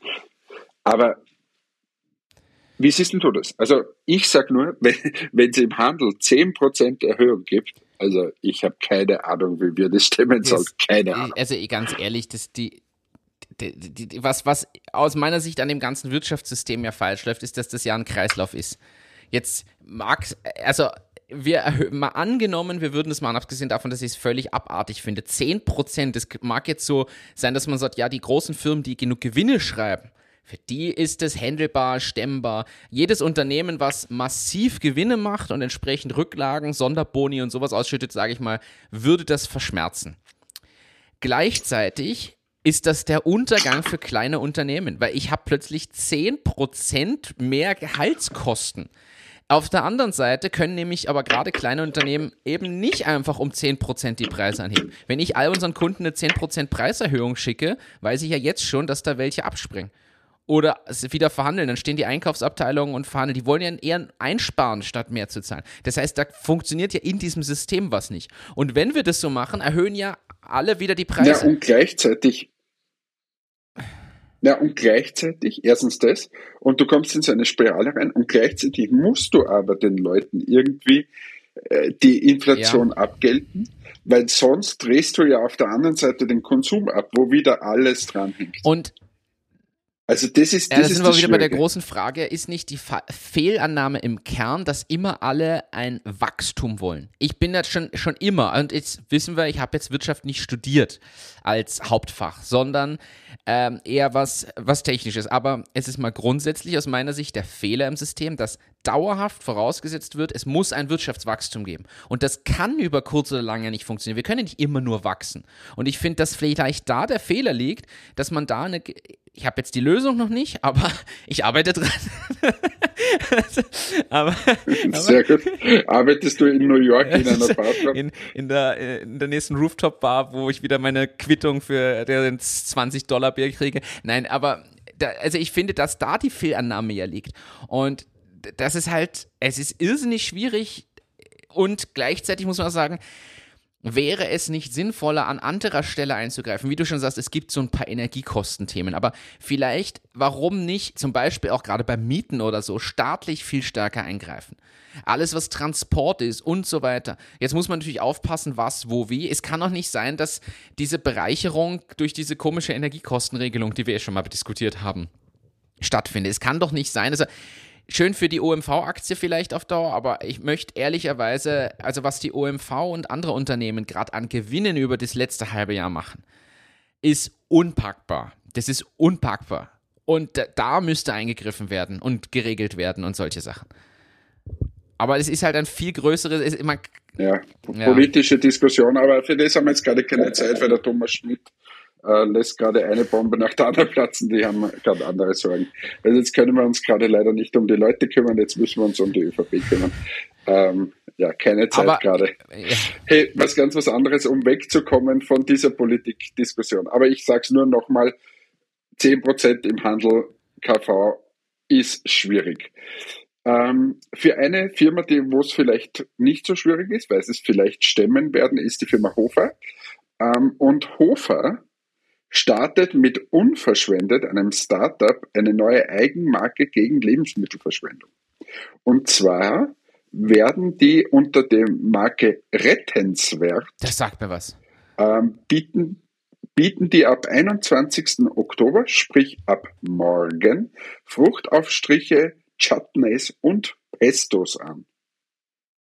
Aber wie siehst du das? Also ich sage nur, wenn es im Handel 10% Erhöhung gibt, also ich habe keine Ahnung, wie wir das stemmen sollen. Keine Ahnung. Also ganz ehrlich, das die, die, die, was, was aus meiner Sicht an dem ganzen Wirtschaftssystem ja falsch läuft, ist, dass das ja ein Kreislauf ist. Jetzt mag, also wir mal angenommen, wir würden das machen, abgesehen davon, dass ich es völlig abartig finde. 10%, das mag jetzt so sein, dass man sagt, ja, die großen Firmen, die genug Gewinne schreiben, für die ist es händelbar, stemmbar. Jedes Unternehmen, was massiv Gewinne macht und entsprechend Rücklagen, Sonderboni und sowas ausschüttet, sage ich mal, würde das verschmerzen. Gleichzeitig ist das der Untergang für kleine Unternehmen, weil ich habe plötzlich 10% mehr Gehaltskosten. Auf der anderen Seite können nämlich aber gerade kleine Unternehmen eben nicht einfach um 10% die Preise anheben. Wenn ich all unseren Kunden eine 10% Preiserhöhung schicke, weiß ich ja jetzt schon, dass da welche abspringen oder wieder verhandeln. Dann stehen die Einkaufsabteilungen und verhandeln. Die wollen ja eher einsparen, statt mehr zu zahlen. Das heißt, da funktioniert ja in diesem System was nicht. Und wenn wir das so machen, erhöhen ja alle wieder die Preise. Ja, und gleichzeitig. Ja, und gleichzeitig, erstens das, und du kommst in so eine Spirale rein, und gleichzeitig musst du aber den Leuten irgendwie äh, die Inflation ja. abgelten, weil sonst drehst du ja auf der anderen Seite den Konsum ab, wo wieder alles dran hängt. Und also das ist das, ja, das ist sind wir wieder bei der großen Frage, ist nicht die Fa Fehlannahme im Kern, dass immer alle ein Wachstum wollen? Ich bin das schon, schon immer, und jetzt wissen wir, ich habe jetzt Wirtschaft nicht studiert als Hauptfach, sondern ähm, eher was, was Technisches. Aber es ist mal grundsätzlich aus meiner Sicht der Fehler im System, dass dauerhaft vorausgesetzt wird, es muss ein Wirtschaftswachstum geben. Und das kann über kurz oder lang ja nicht funktionieren. Wir können nicht immer nur wachsen. Und ich finde, dass vielleicht da der Fehler liegt, dass man da eine. Ich habe jetzt die Lösung noch nicht, aber ich arbeite dran. aber, Sehr gut. Arbeitest du in New York in einer Bar? In, in, der, in der nächsten Rooftop-Bar, wo ich wieder meine Quittung für den 20-Dollar-Bier kriege. Nein, aber da, also ich finde, dass da die Fehlannahme ja liegt. Und das ist halt, es ist irrsinnig schwierig und gleichzeitig muss man auch sagen, wäre es nicht sinnvoller, an anderer Stelle einzugreifen? Wie du schon sagst, es gibt so ein paar Energiekostenthemen, aber vielleicht, warum nicht zum Beispiel auch gerade beim Mieten oder so staatlich viel stärker eingreifen? Alles, was Transport ist und so weiter. Jetzt muss man natürlich aufpassen, was, wo, wie. Es kann auch nicht sein, dass diese Bereicherung durch diese komische Energiekostenregelung, die wir ja schon mal diskutiert haben, stattfindet. Es kann doch nicht sein, also Schön für die OMV-Aktie vielleicht auf Dauer, aber ich möchte ehrlicherweise, also was die OMV und andere Unternehmen gerade an Gewinnen über das letzte halbe Jahr machen, ist unpackbar. Das ist unpackbar. Und da müsste eingegriffen werden und geregelt werden und solche Sachen. Aber es ist halt ein viel größeres. Man, ja, politische ja. Diskussion, aber für das haben wir jetzt gerade keine Zeit, weil der Thomas Schmidt äh, lässt gerade eine Bombe nach der anderen platzen, die haben gerade andere Sorgen. Also jetzt können wir uns gerade leider nicht um die Leute kümmern, jetzt müssen wir uns um die ÖVP kümmern. Ähm, ja, keine Zeit gerade. Ja. Hey, was ganz was anderes, um wegzukommen von dieser Politikdiskussion. Aber ich sage es nur nochmal, 10% im Handel KV ist schwierig. Ähm, für eine Firma, die wo es vielleicht nicht so schwierig ist, weil sie es vielleicht stemmen werden, ist die Firma Hofer. Ähm, und Hofer startet mit Unverschwendet, einem Startup, eine neue Eigenmarke gegen Lebensmittelverschwendung. Und zwar werden die unter der Marke Rettenswert. Das sagt mir was. Ähm, bieten, bieten die ab 21. Oktober, sprich ab morgen, Fruchtaufstriche, Chutneys und Pestos an.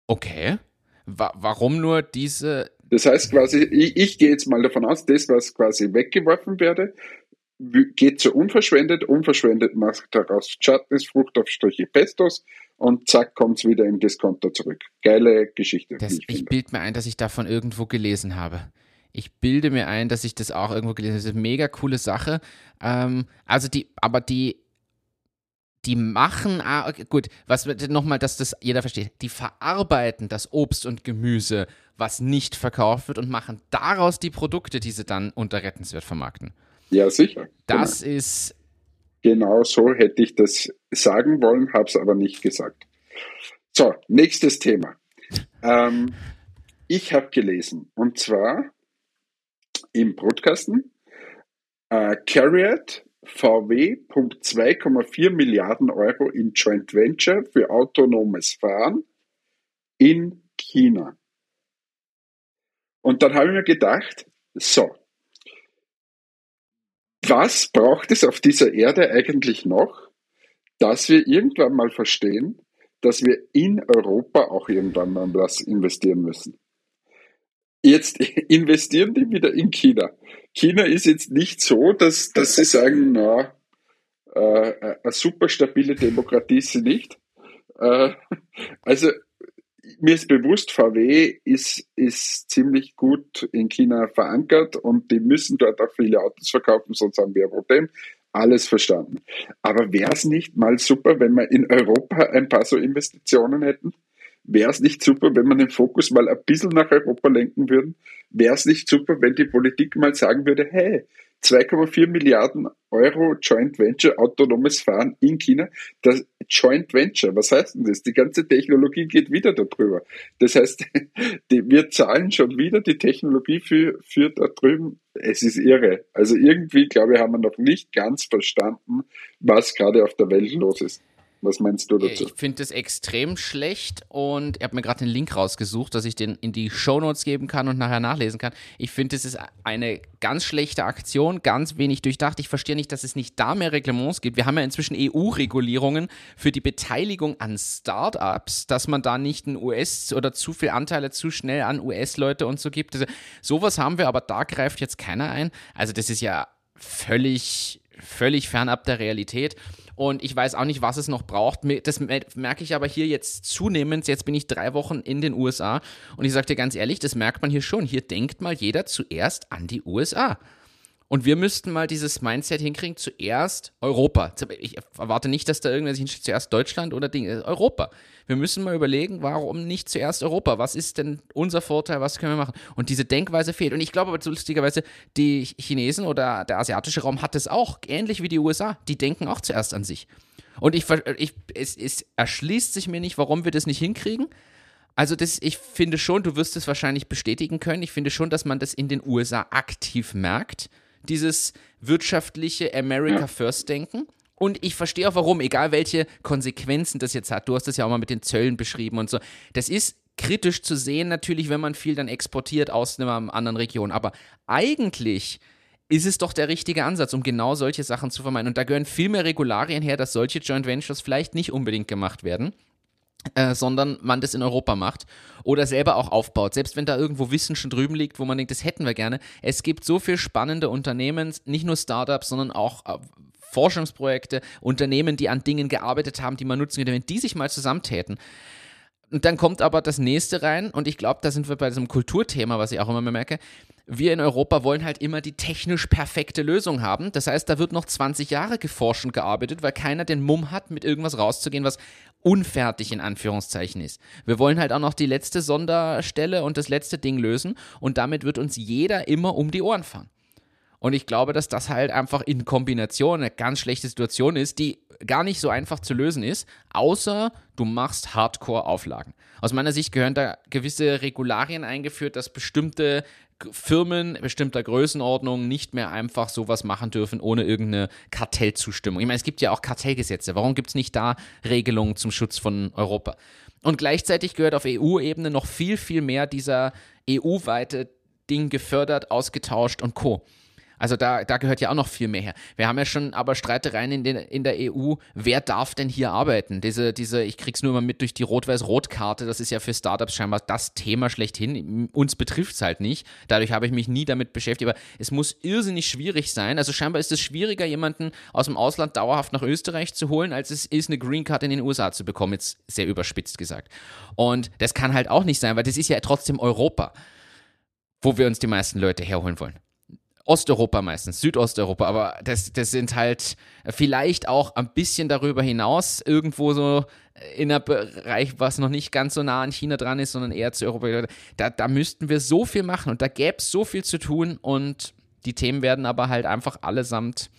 Okay. Wa warum nur diese das heißt quasi, ich, ich gehe jetzt mal davon aus, das, was quasi weggeworfen werde, geht zu unverschwendet, unverschwendet macht daraus Chutneys, Fruchtaufstriche, Pestos und zack kommt es wieder im Discounter zurück. Geile Geschichte. Das, ich, ich bilde mir ein, dass ich davon irgendwo gelesen habe. Ich bilde mir ein, dass ich das auch irgendwo gelesen habe. Das ist eine mega coole Sache. Ähm, also die, aber die die machen, gut, was nochmal, dass das jeder versteht, die verarbeiten das Obst und Gemüse, was nicht verkauft wird und machen daraus die Produkte, die sie dann unter Rettenswert vermarkten. Ja, sicher. Das genau. ist. Genau so hätte ich das sagen wollen, habe es aber nicht gesagt. So, nächstes Thema. ähm, ich habe gelesen, und zwar im Broadcasten, äh, Carriot VW pumpt 2,4 Milliarden Euro in Joint Venture für autonomes Fahren in China. Und dann habe ich mir gedacht, so, was braucht es auf dieser Erde eigentlich noch, dass wir irgendwann mal verstehen, dass wir in Europa auch irgendwann mal was investieren müssen? Jetzt investieren die wieder in China. China ist jetzt nicht so, dass, dass sie sagen, na, äh, eine super stabile Demokratie ist sie nicht. Äh, also mir ist bewusst, VW ist, ist ziemlich gut in China verankert und die müssen dort auch viele Autos verkaufen, sonst haben wir ein Problem. Alles verstanden. Aber wäre es nicht mal super, wenn wir in Europa ein paar so Investitionen hätten? Wäre es nicht super, wenn man den Fokus mal ein bisschen nach Europa lenken würden? Wäre es nicht super, wenn die Politik mal sagen würde, hey, 2,4 Milliarden Euro Joint Venture, autonomes Fahren in China. Das Joint Venture, was heißt denn das? Die ganze Technologie geht wieder darüber. Das heißt, die, wir zahlen schon wieder die Technologie für, für da drüben. Es ist irre. Also irgendwie, glaube ich, haben wir noch nicht ganz verstanden, was gerade auf der Welt los ist. Was meinst du dazu? Ich finde es extrem schlecht und ich habe mir gerade den Link rausgesucht, dass ich den in die Shownotes geben kann und nachher nachlesen kann. Ich finde, es ist eine ganz schlechte Aktion, ganz wenig durchdacht. Ich verstehe nicht, dass es nicht da mehr Reglements gibt. Wir haben ja inzwischen EU-Regulierungen für die Beteiligung an Startups, dass man da nicht ein US oder zu viel Anteile zu schnell an US-Leute und so gibt. Also, sowas haben wir, aber da greift jetzt keiner ein. Also das ist ja völlig, völlig fernab der Realität. Und ich weiß auch nicht, was es noch braucht. Das merke ich aber hier jetzt zunehmend. Jetzt bin ich drei Wochen in den USA und ich sage dir ganz ehrlich, das merkt man hier schon. Hier denkt mal jeder zuerst an die USA. Und wir müssten mal dieses Mindset hinkriegen, zuerst Europa. Ich erwarte nicht, dass da irgendwer sich hinsteht, zuerst Deutschland oder Ding, äh, Europa. Wir müssen mal überlegen, warum nicht zuerst Europa? Was ist denn unser Vorteil? Was können wir machen? Und diese Denkweise fehlt. Und ich glaube aber lustigerweise, die Chinesen oder der asiatische Raum hat es auch, ähnlich wie die USA. Die denken auch zuerst an sich. Und ich, ich es, es erschließt sich mir nicht, warum wir das nicht hinkriegen. Also das, ich finde schon, du wirst es wahrscheinlich bestätigen können. Ich finde schon, dass man das in den USA aktiv merkt dieses wirtschaftliche America First Denken. Und ich verstehe auch warum, egal welche Konsequenzen das jetzt hat. Du hast das ja auch mal mit den Zöllen beschrieben und so. Das ist kritisch zu sehen, natürlich, wenn man viel dann exportiert aus einer anderen Region. Aber eigentlich ist es doch der richtige Ansatz, um genau solche Sachen zu vermeiden. Und da gehören viel mehr Regularien her, dass solche Joint Ventures vielleicht nicht unbedingt gemacht werden. Äh, sondern man das in Europa macht oder selber auch aufbaut. Selbst wenn da irgendwo Wissen schon drüben liegt, wo man denkt, das hätten wir gerne. Es gibt so viele spannende Unternehmen, nicht nur Startups, sondern auch äh, Forschungsprojekte, Unternehmen, die an Dingen gearbeitet haben, die man nutzen könnte, wenn die sich mal zusammentäten. Und dann kommt aber das nächste rein und ich glaube, da sind wir bei diesem Kulturthema, was ich auch immer merke. Wir in Europa wollen halt immer die technisch perfekte Lösung haben. Das heißt, da wird noch 20 Jahre geforscht und gearbeitet, weil keiner den Mumm hat, mit irgendwas rauszugehen, was unfertig in Anführungszeichen ist. Wir wollen halt auch noch die letzte Sonderstelle und das letzte Ding lösen und damit wird uns jeder immer um die Ohren fahren. Und ich glaube, dass das halt einfach in Kombination eine ganz schlechte Situation ist, die gar nicht so einfach zu lösen ist, außer du machst Hardcore-Auflagen. Aus meiner Sicht gehören da gewisse Regularien eingeführt, dass bestimmte Firmen bestimmter Größenordnung nicht mehr einfach sowas machen dürfen ohne irgendeine Kartellzustimmung. Ich meine, es gibt ja auch Kartellgesetze. Warum gibt es nicht da Regelungen zum Schutz von Europa? Und gleichzeitig gehört auf EU-Ebene noch viel, viel mehr dieser EU-weite Ding gefördert, ausgetauscht und co. Also da, da gehört ja auch noch viel mehr her. Wir haben ja schon aber Streitereien in, den, in der EU, wer darf denn hier arbeiten? Diese, diese, ich krieg's nur mal mit durch die Rot-Weiß-Rot-Karte, das ist ja für Startups scheinbar das Thema schlechthin. Uns betrifft es halt nicht. Dadurch habe ich mich nie damit beschäftigt. Aber es muss irrsinnig schwierig sein. Also scheinbar ist es schwieriger, jemanden aus dem Ausland dauerhaft nach Österreich zu holen, als es ist, eine Green Card in den USA zu bekommen. Jetzt sehr überspitzt gesagt. Und das kann halt auch nicht sein, weil das ist ja trotzdem Europa, wo wir uns die meisten Leute herholen wollen. Osteuropa meistens, Südosteuropa, aber das, das sind halt vielleicht auch ein bisschen darüber hinaus irgendwo so in einem Bereich, was noch nicht ganz so nah an China dran ist, sondern eher zu Europa. Da, da müssten wir so viel machen und da gäbe es so viel zu tun und die Themen werden aber halt einfach allesamt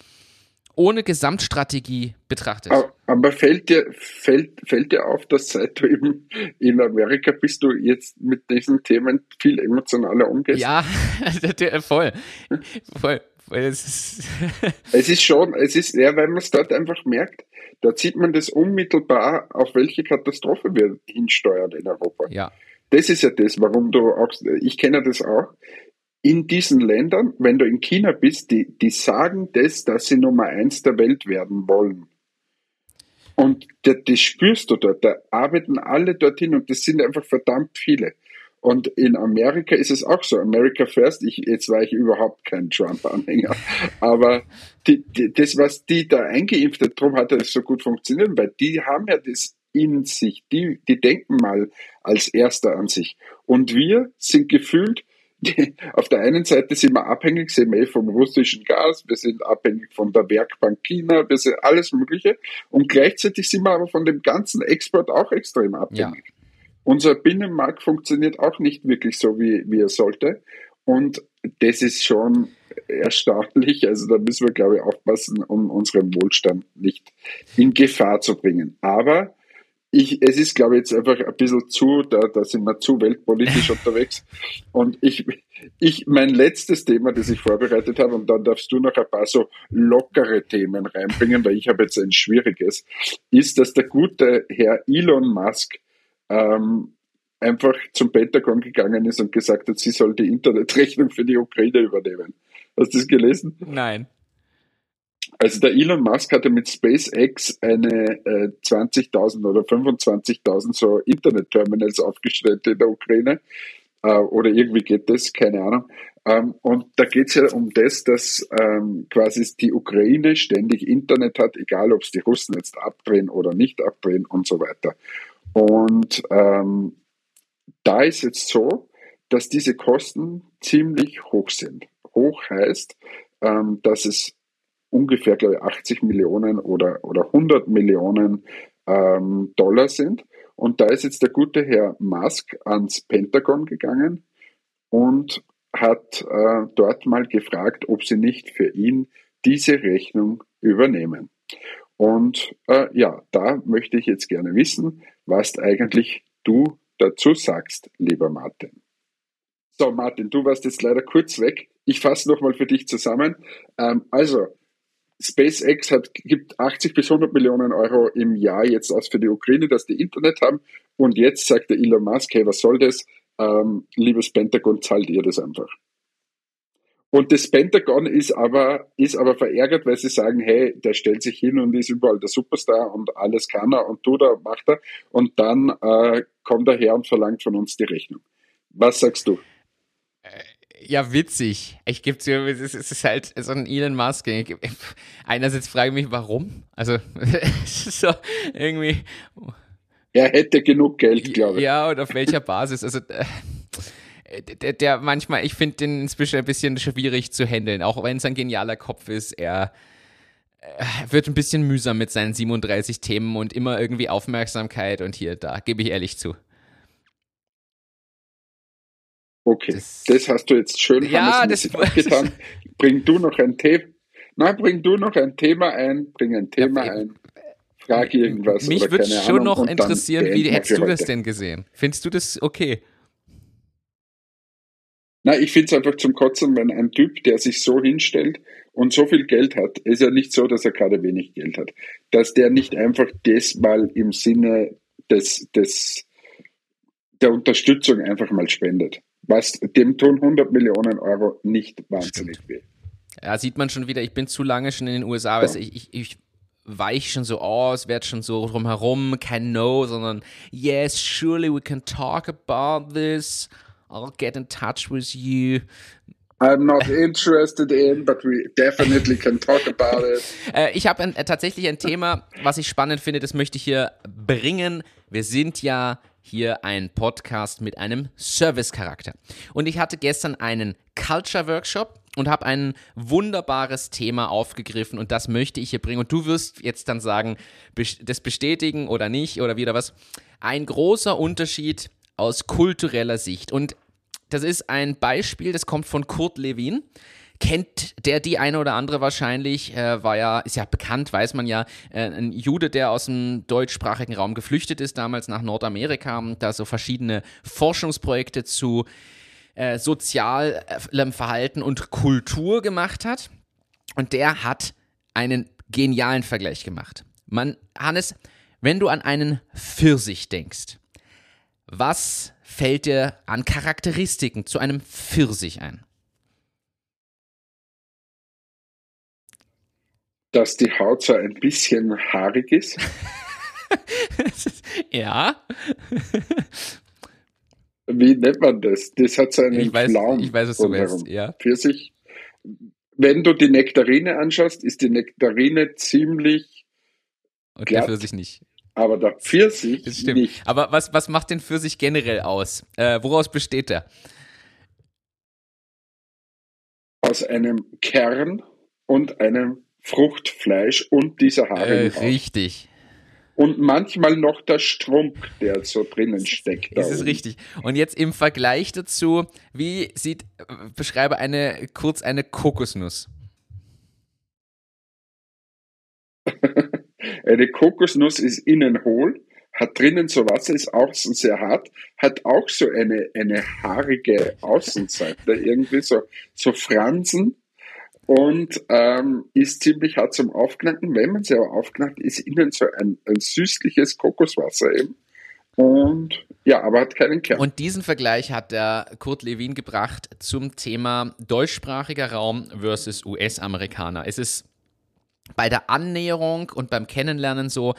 ohne Gesamtstrategie betrachtet. Aber fällt dir, fällt, fällt dir auf, dass seit du eben in Amerika bist, du jetzt mit diesen Themen viel emotionaler umgehst? Ja, voll. voll. Es ist, es ist schon, es ist, ja, weil man es dort einfach merkt, da sieht man das unmittelbar, auf welche Katastrophe wir hinsteuern in Europa. Ja. Das ist ja das, warum du auch, ich kenne das auch, in diesen Ländern, wenn du in China bist, die, die sagen das, dass sie Nummer eins der Welt werden wollen. Und das, das spürst du dort. Da arbeiten alle dorthin und das sind einfach verdammt viele. Und in Amerika ist es auch so. America First, ich, jetzt war ich überhaupt kein Trump-Anhänger. Aber die, die, das, was die da eingeimpft hat, darum hat das so gut funktioniert, weil die haben ja das in sich. Die, die denken mal als Erster an sich. Und wir sind gefühlt auf der einen Seite sind wir abhängig, sind wir eh vom russischen Gas, wir sind abhängig von der Werkbank China, wir sind alles Mögliche. Und gleichzeitig sind wir aber von dem ganzen Export auch extrem abhängig. Ja. Unser Binnenmarkt funktioniert auch nicht wirklich so, wie, wie er sollte. Und das ist schon erstaunlich. Also da müssen wir, glaube ich, aufpassen, um unseren Wohlstand nicht in Gefahr zu bringen. Aber ich, es ist, glaube ich, jetzt einfach ein bisschen zu, da, da sind wir zu weltpolitisch unterwegs. Und ich, ich, mein letztes Thema, das ich vorbereitet habe, und dann darfst du noch ein paar so lockere Themen reinbringen, weil ich habe jetzt ein schwieriges, ist, dass der gute Herr Elon Musk ähm, einfach zum Pentagon gegangen ist und gesagt hat, sie soll die Internetrechnung für die Ukraine übernehmen. Hast du das gelesen? Nein. Also der Elon Musk hatte mit SpaceX eine äh, 20.000 oder 25.000 so Internet-Terminals aufgestellt in der Ukraine. Äh, oder irgendwie geht das, keine Ahnung. Ähm, und da geht es ja um das, dass ähm, quasi die Ukraine ständig Internet hat, egal ob es die Russen jetzt abdrehen oder nicht abdrehen und so weiter. Und ähm, da ist jetzt so, dass diese Kosten ziemlich hoch sind. Hoch heißt, ähm, dass es ungefähr, glaube ich, 80 Millionen oder, oder 100 Millionen ähm, Dollar sind. Und da ist jetzt der gute Herr Musk ans Pentagon gegangen und hat äh, dort mal gefragt, ob sie nicht für ihn diese Rechnung übernehmen. Und äh, ja, da möchte ich jetzt gerne wissen, was eigentlich du dazu sagst, lieber Martin. So, Martin, du warst jetzt leider kurz weg. Ich fasse nochmal für dich zusammen. Ähm, also, SpaceX hat, gibt 80 bis 100 Millionen Euro im Jahr jetzt aus für die Ukraine, dass die Internet haben. Und jetzt sagt der Elon Musk, hey, was soll das? Ähm, liebes Pentagon, zahlt ihr das einfach. Und das Pentagon ist aber, ist aber verärgert, weil sie sagen, hey, der stellt sich hin und ist überall der Superstar und alles kann er und tut er, macht er. Und dann äh, kommt er her und verlangt von uns die Rechnung. Was sagst du? Äh, ja, witzig. Ich gebe dir, es ist halt so ein Elon Musk. Einerseits frage ich mich, warum? Also, es ist so irgendwie. Er hätte genug Geld, glaube ich. Ja, und auf welcher Basis? Also, äh, der, der manchmal, ich finde den inzwischen ein bisschen schwierig zu handeln, auch wenn es ein genialer Kopf ist. Er wird ein bisschen mühsam mit seinen 37 Themen und immer irgendwie Aufmerksamkeit und hier, da, gebe ich ehrlich zu. Okay, das, das, hast du jetzt schön ja, das, abgetan. bring du noch ein Thema. Nein, bring du noch ein Thema ein, bring ein Thema ja, ein. Frag irgendwas. Mich würde schon noch interessieren, wie hättest du das denn gesehen? Findest du das okay? Na, ich finde es einfach zum Kotzen, wenn ein Typ, der sich so hinstellt und so viel Geld hat, ist ja nicht so, dass er gerade wenig Geld hat, dass der nicht einfach das mal im Sinne des, des, der Unterstützung einfach mal spendet was dem tun 100 Millionen Euro nicht wahnsinnig weh. Ja, sieht man schon wieder, ich bin zu lange schon in den USA, ja. ich, ich, ich weich schon so aus, werde schon so drumherum, kein No, sondern yes, surely we can talk about this. I'll get in touch with you. I'm not interested in, but we definitely can talk about it. Äh, ich habe äh, tatsächlich ein Thema, was ich spannend finde, das möchte ich hier bringen. Wir sind ja hier ein Podcast mit einem Service-Charakter. Und ich hatte gestern einen Culture-Workshop und habe ein wunderbares Thema aufgegriffen und das möchte ich hier bringen. Und du wirst jetzt dann sagen, das bestätigen oder nicht oder wieder was. Ein großer Unterschied aus kultureller Sicht. Und das ist ein Beispiel, das kommt von Kurt Lewin kennt der die eine oder andere wahrscheinlich, äh, war ja, ist ja bekannt, weiß man ja, äh, ein Jude, der aus dem deutschsprachigen Raum geflüchtet ist, damals nach Nordamerika, da so verschiedene Forschungsprojekte zu äh, sozialem Verhalten und Kultur gemacht hat. Und der hat einen genialen Vergleich gemacht. Man, Hannes, wenn du an einen Pfirsich denkst, was fällt dir an Charakteristiken zu einem Pfirsich ein? Dass die Haut so ein bisschen haarig ist. ja. Wie nennt man das? Das hat so einen ich weiß, Flaum. Ich weiß, was du meinst, ja. Pfirsich. Wenn du die Nektarine anschaust, ist die Nektarine ziemlich Und glatt, der Pfirsich nicht. Aber der Pfirsich das stimmt. nicht. Aber was, was macht den Pfirsich generell aus? Äh, woraus besteht er? Aus einem Kern und einem Fruchtfleisch und dieser Haarigen. Äh, richtig. Und manchmal noch der Strumpf, der so drinnen steckt. Das ist richtig. Und jetzt im Vergleich dazu, wie sieht, beschreibe eine, kurz eine Kokosnuss. eine Kokosnuss ist innen hohl, hat drinnen so Wasser, ist außen sehr hart, hat auch so eine, eine haarige Außenseite, irgendwie so, so Fransen und ähm, ist ziemlich hart zum Aufknacken. Wenn man sie aber aufknackt, ist innen so ein, ein süßliches Kokoswasser eben. Und ja, aber hat keinen Kern. Und diesen Vergleich hat der Kurt Lewin gebracht zum Thema deutschsprachiger Raum versus US-Amerikaner. Es ist bei der Annäherung und beim Kennenlernen so,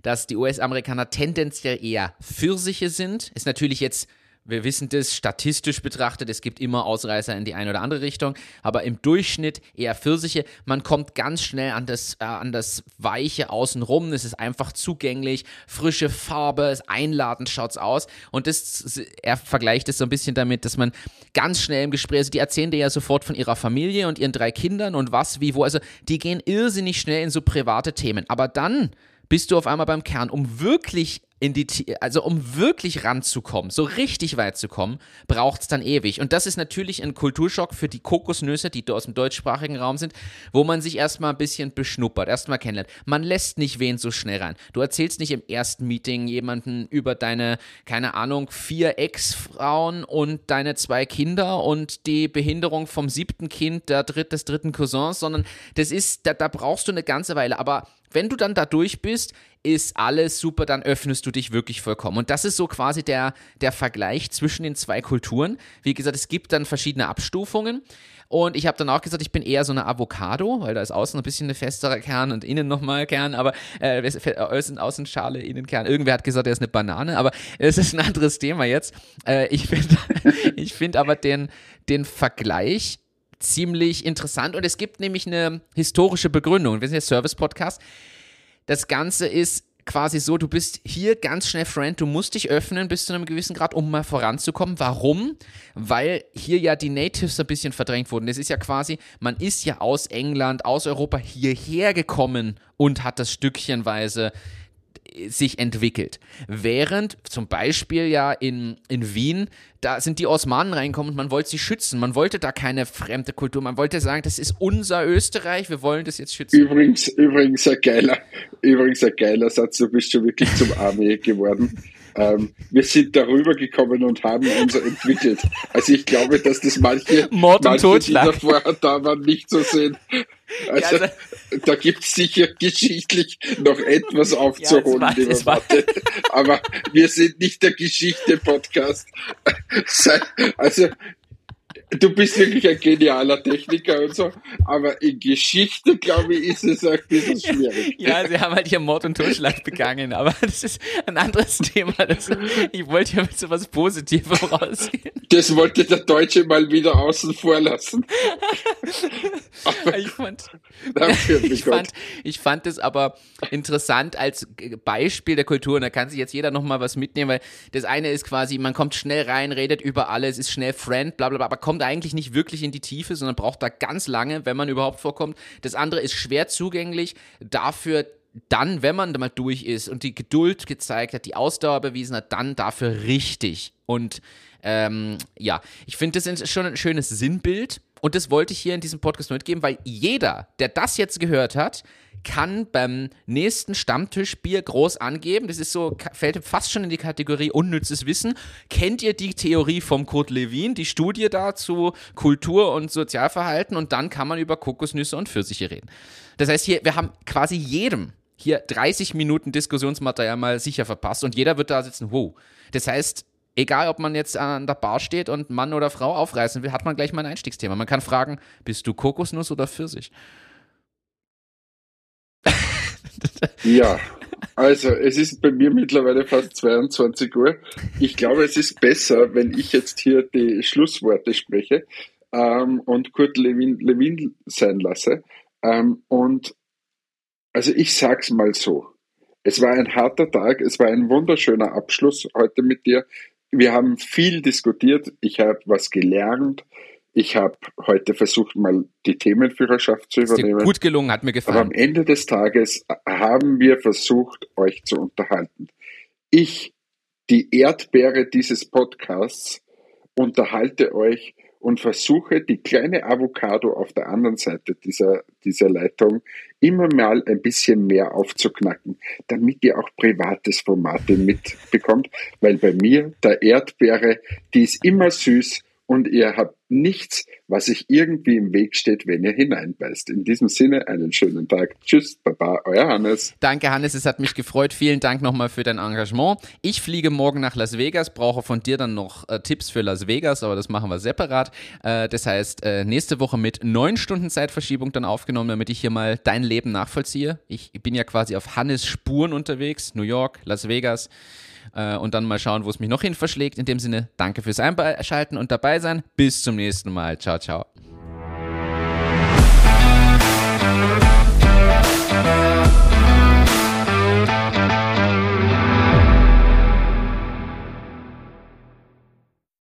dass die US-Amerikaner tendenziell eher Pfirsiche sind. Ist natürlich jetzt wir wissen das statistisch betrachtet, es gibt immer Ausreißer in die eine oder andere Richtung, aber im Durchschnitt eher Pfirsiche. Man kommt ganz schnell an das, äh, an das Weiche außenrum, es ist einfach zugänglich, frische Farbe, es einladend schaut's aus. Und das, er vergleicht es so ein bisschen damit, dass man ganz schnell im Gespräch, also die erzählen dir ja sofort von ihrer Familie und ihren drei Kindern und was, wie, wo, also die gehen irrsinnig schnell in so private Themen, aber dann bist du auf einmal beim Kern, um wirklich in die, also um wirklich ranzukommen, so richtig weit zu kommen, braucht es dann ewig. Und das ist natürlich ein Kulturschock für die Kokosnüsse, die aus dem deutschsprachigen Raum sind, wo man sich erstmal ein bisschen beschnuppert, erstmal kennenlernt. Man lässt nicht wen so schnell rein. Du erzählst nicht im ersten Meeting jemanden über deine, keine Ahnung, vier Ex-Frauen und deine zwei Kinder und die Behinderung vom siebten Kind der dritt, des dritten Cousins, sondern das ist, da, da brauchst du eine ganze Weile. Aber wenn du dann da durch bist, ist alles super, dann öffnest du dich wirklich vollkommen. Und das ist so quasi der, der Vergleich zwischen den zwei Kulturen. Wie gesagt, es gibt dann verschiedene Abstufungen. Und ich habe dann auch gesagt, ich bin eher so eine Avocado, weil da ist außen ein bisschen ein festerer Kern und innen nochmal Kern, aber äh, außen, Außenschale, Innenkern. Irgendwer hat gesagt, er ist eine Banane, aber es ist ein anderes Thema jetzt. Äh, ich finde ich find aber den, den Vergleich ziemlich interessant und es gibt nämlich eine historische Begründung. Wir sind ja Service-Podcast. Das Ganze ist quasi so, du bist hier ganz schnell Friend, du musst dich öffnen bis zu einem gewissen Grad, um mal voranzukommen. Warum? Weil hier ja die Natives ein bisschen verdrängt wurden. Das ist ja quasi, man ist ja aus England, aus Europa hierher gekommen und hat das stückchenweise sich entwickelt. Während zum Beispiel ja in, in Wien, da sind die Osmanen reinkommen und man wollte sie schützen. Man wollte da keine fremde Kultur. Man wollte sagen, das ist unser Österreich, wir wollen das jetzt schützen. Übrigens, übrigens ein geiler, übrigens ein geiler Satz, du bist schon wirklich zum Armee geworden. Ähm, wir sind darüber gekommen und haben uns entwickelt. Also ich glaube, dass das manche, Mord und manche Totschlag. die davor da waren, nicht so sehen. Also, ja, also da gibt es sicher geschichtlich noch etwas aufzuholen, ja, lieber Mathe. Aber wir sind nicht der Geschichte-Podcast. Also du bist wirklich ein genialer Techniker und so, aber in Geschichte, glaube ich, ist es ein bisschen schwierig. Ja, sie haben halt hier Mord und Totschlag begangen, aber das ist ein anderes Thema. Das, ich wollte ja mit so was Positivem rausgehen. Das wollte der Deutsche mal wieder außen vor lassen. ich fand, ich fand, ich fand es aber interessant als Beispiel der Kultur und da kann sich jetzt jeder nochmal was mitnehmen, weil das eine ist quasi, man kommt schnell rein, redet über alles, ist schnell Friend, bla bla bla, aber kommt eigentlich nicht wirklich in die Tiefe, sondern braucht da ganz lange, wenn man überhaupt vorkommt. Das andere ist schwer zugänglich, dafür dann, wenn man da mal durch ist und die Geduld gezeigt hat, die Ausdauer bewiesen hat, dann dafür richtig. Und ähm, ja, ich finde, das ist schon ein schönes Sinnbild. Und das wollte ich hier in diesem Podcast mitgeben, weil jeder, der das jetzt gehört hat, kann beim nächsten Stammtischbier groß angeben. Das ist so, fällt fast schon in die Kategorie unnützes Wissen. Kennt ihr die Theorie vom Kurt Lewin, die Studie dazu Kultur und Sozialverhalten? Und dann kann man über Kokosnüsse und Pfirsiche reden. Das heißt, hier, wir haben quasi jedem hier 30 Minuten Diskussionsmaterial mal sicher verpasst und jeder wird da sitzen, wow. Das heißt, egal ob man jetzt an der Bar steht und Mann oder Frau aufreißen will, hat man gleich mal ein Einstiegsthema. Man kann fragen, bist du Kokosnuss oder Pfirsich? Ja, also es ist bei mir mittlerweile fast 22 Uhr. Ich glaube, es ist besser, wenn ich jetzt hier die Schlussworte spreche ähm, und Kurt Lewin, Lewin sein lasse. Ähm, und also ich sag's mal so. Es war ein harter Tag, es war ein wunderschöner Abschluss heute mit dir. Wir haben viel diskutiert, ich habe was gelernt, ich habe heute versucht, mal die Themenführerschaft zu übernehmen. Ist gut gelungen, hat mir gefallen. Aber am Ende des Tages haben wir versucht, euch zu unterhalten. Ich, die Erdbeere dieses Podcasts, unterhalte euch und versuche, die kleine Avocado auf der anderen Seite dieser, dieser Leitung immer mal ein bisschen mehr aufzuknacken, damit ihr auch privates Formate mitbekommt, weil bei mir, der Erdbeere, die ist immer süß und ihr habt nichts, was sich irgendwie im Weg steht, wenn ihr hineinbeißt. In diesem Sinne einen schönen Tag. Tschüss, Baba, euer Hannes. Danke, Hannes, es hat mich gefreut. Vielen Dank nochmal für dein Engagement. Ich fliege morgen nach Las Vegas, brauche von dir dann noch äh, Tipps für Las Vegas, aber das machen wir separat. Äh, das heißt, äh, nächste Woche mit neun Stunden Zeitverschiebung dann aufgenommen, damit ich hier mal dein Leben nachvollziehe. Ich bin ja quasi auf Hannes Spuren unterwegs, New York, Las Vegas. Äh, und dann mal schauen, wo es mich noch hin verschlägt. In dem Sinne, danke fürs Einschalten und dabei sein. Bis zum nächsten Mal. Ciao, ciao.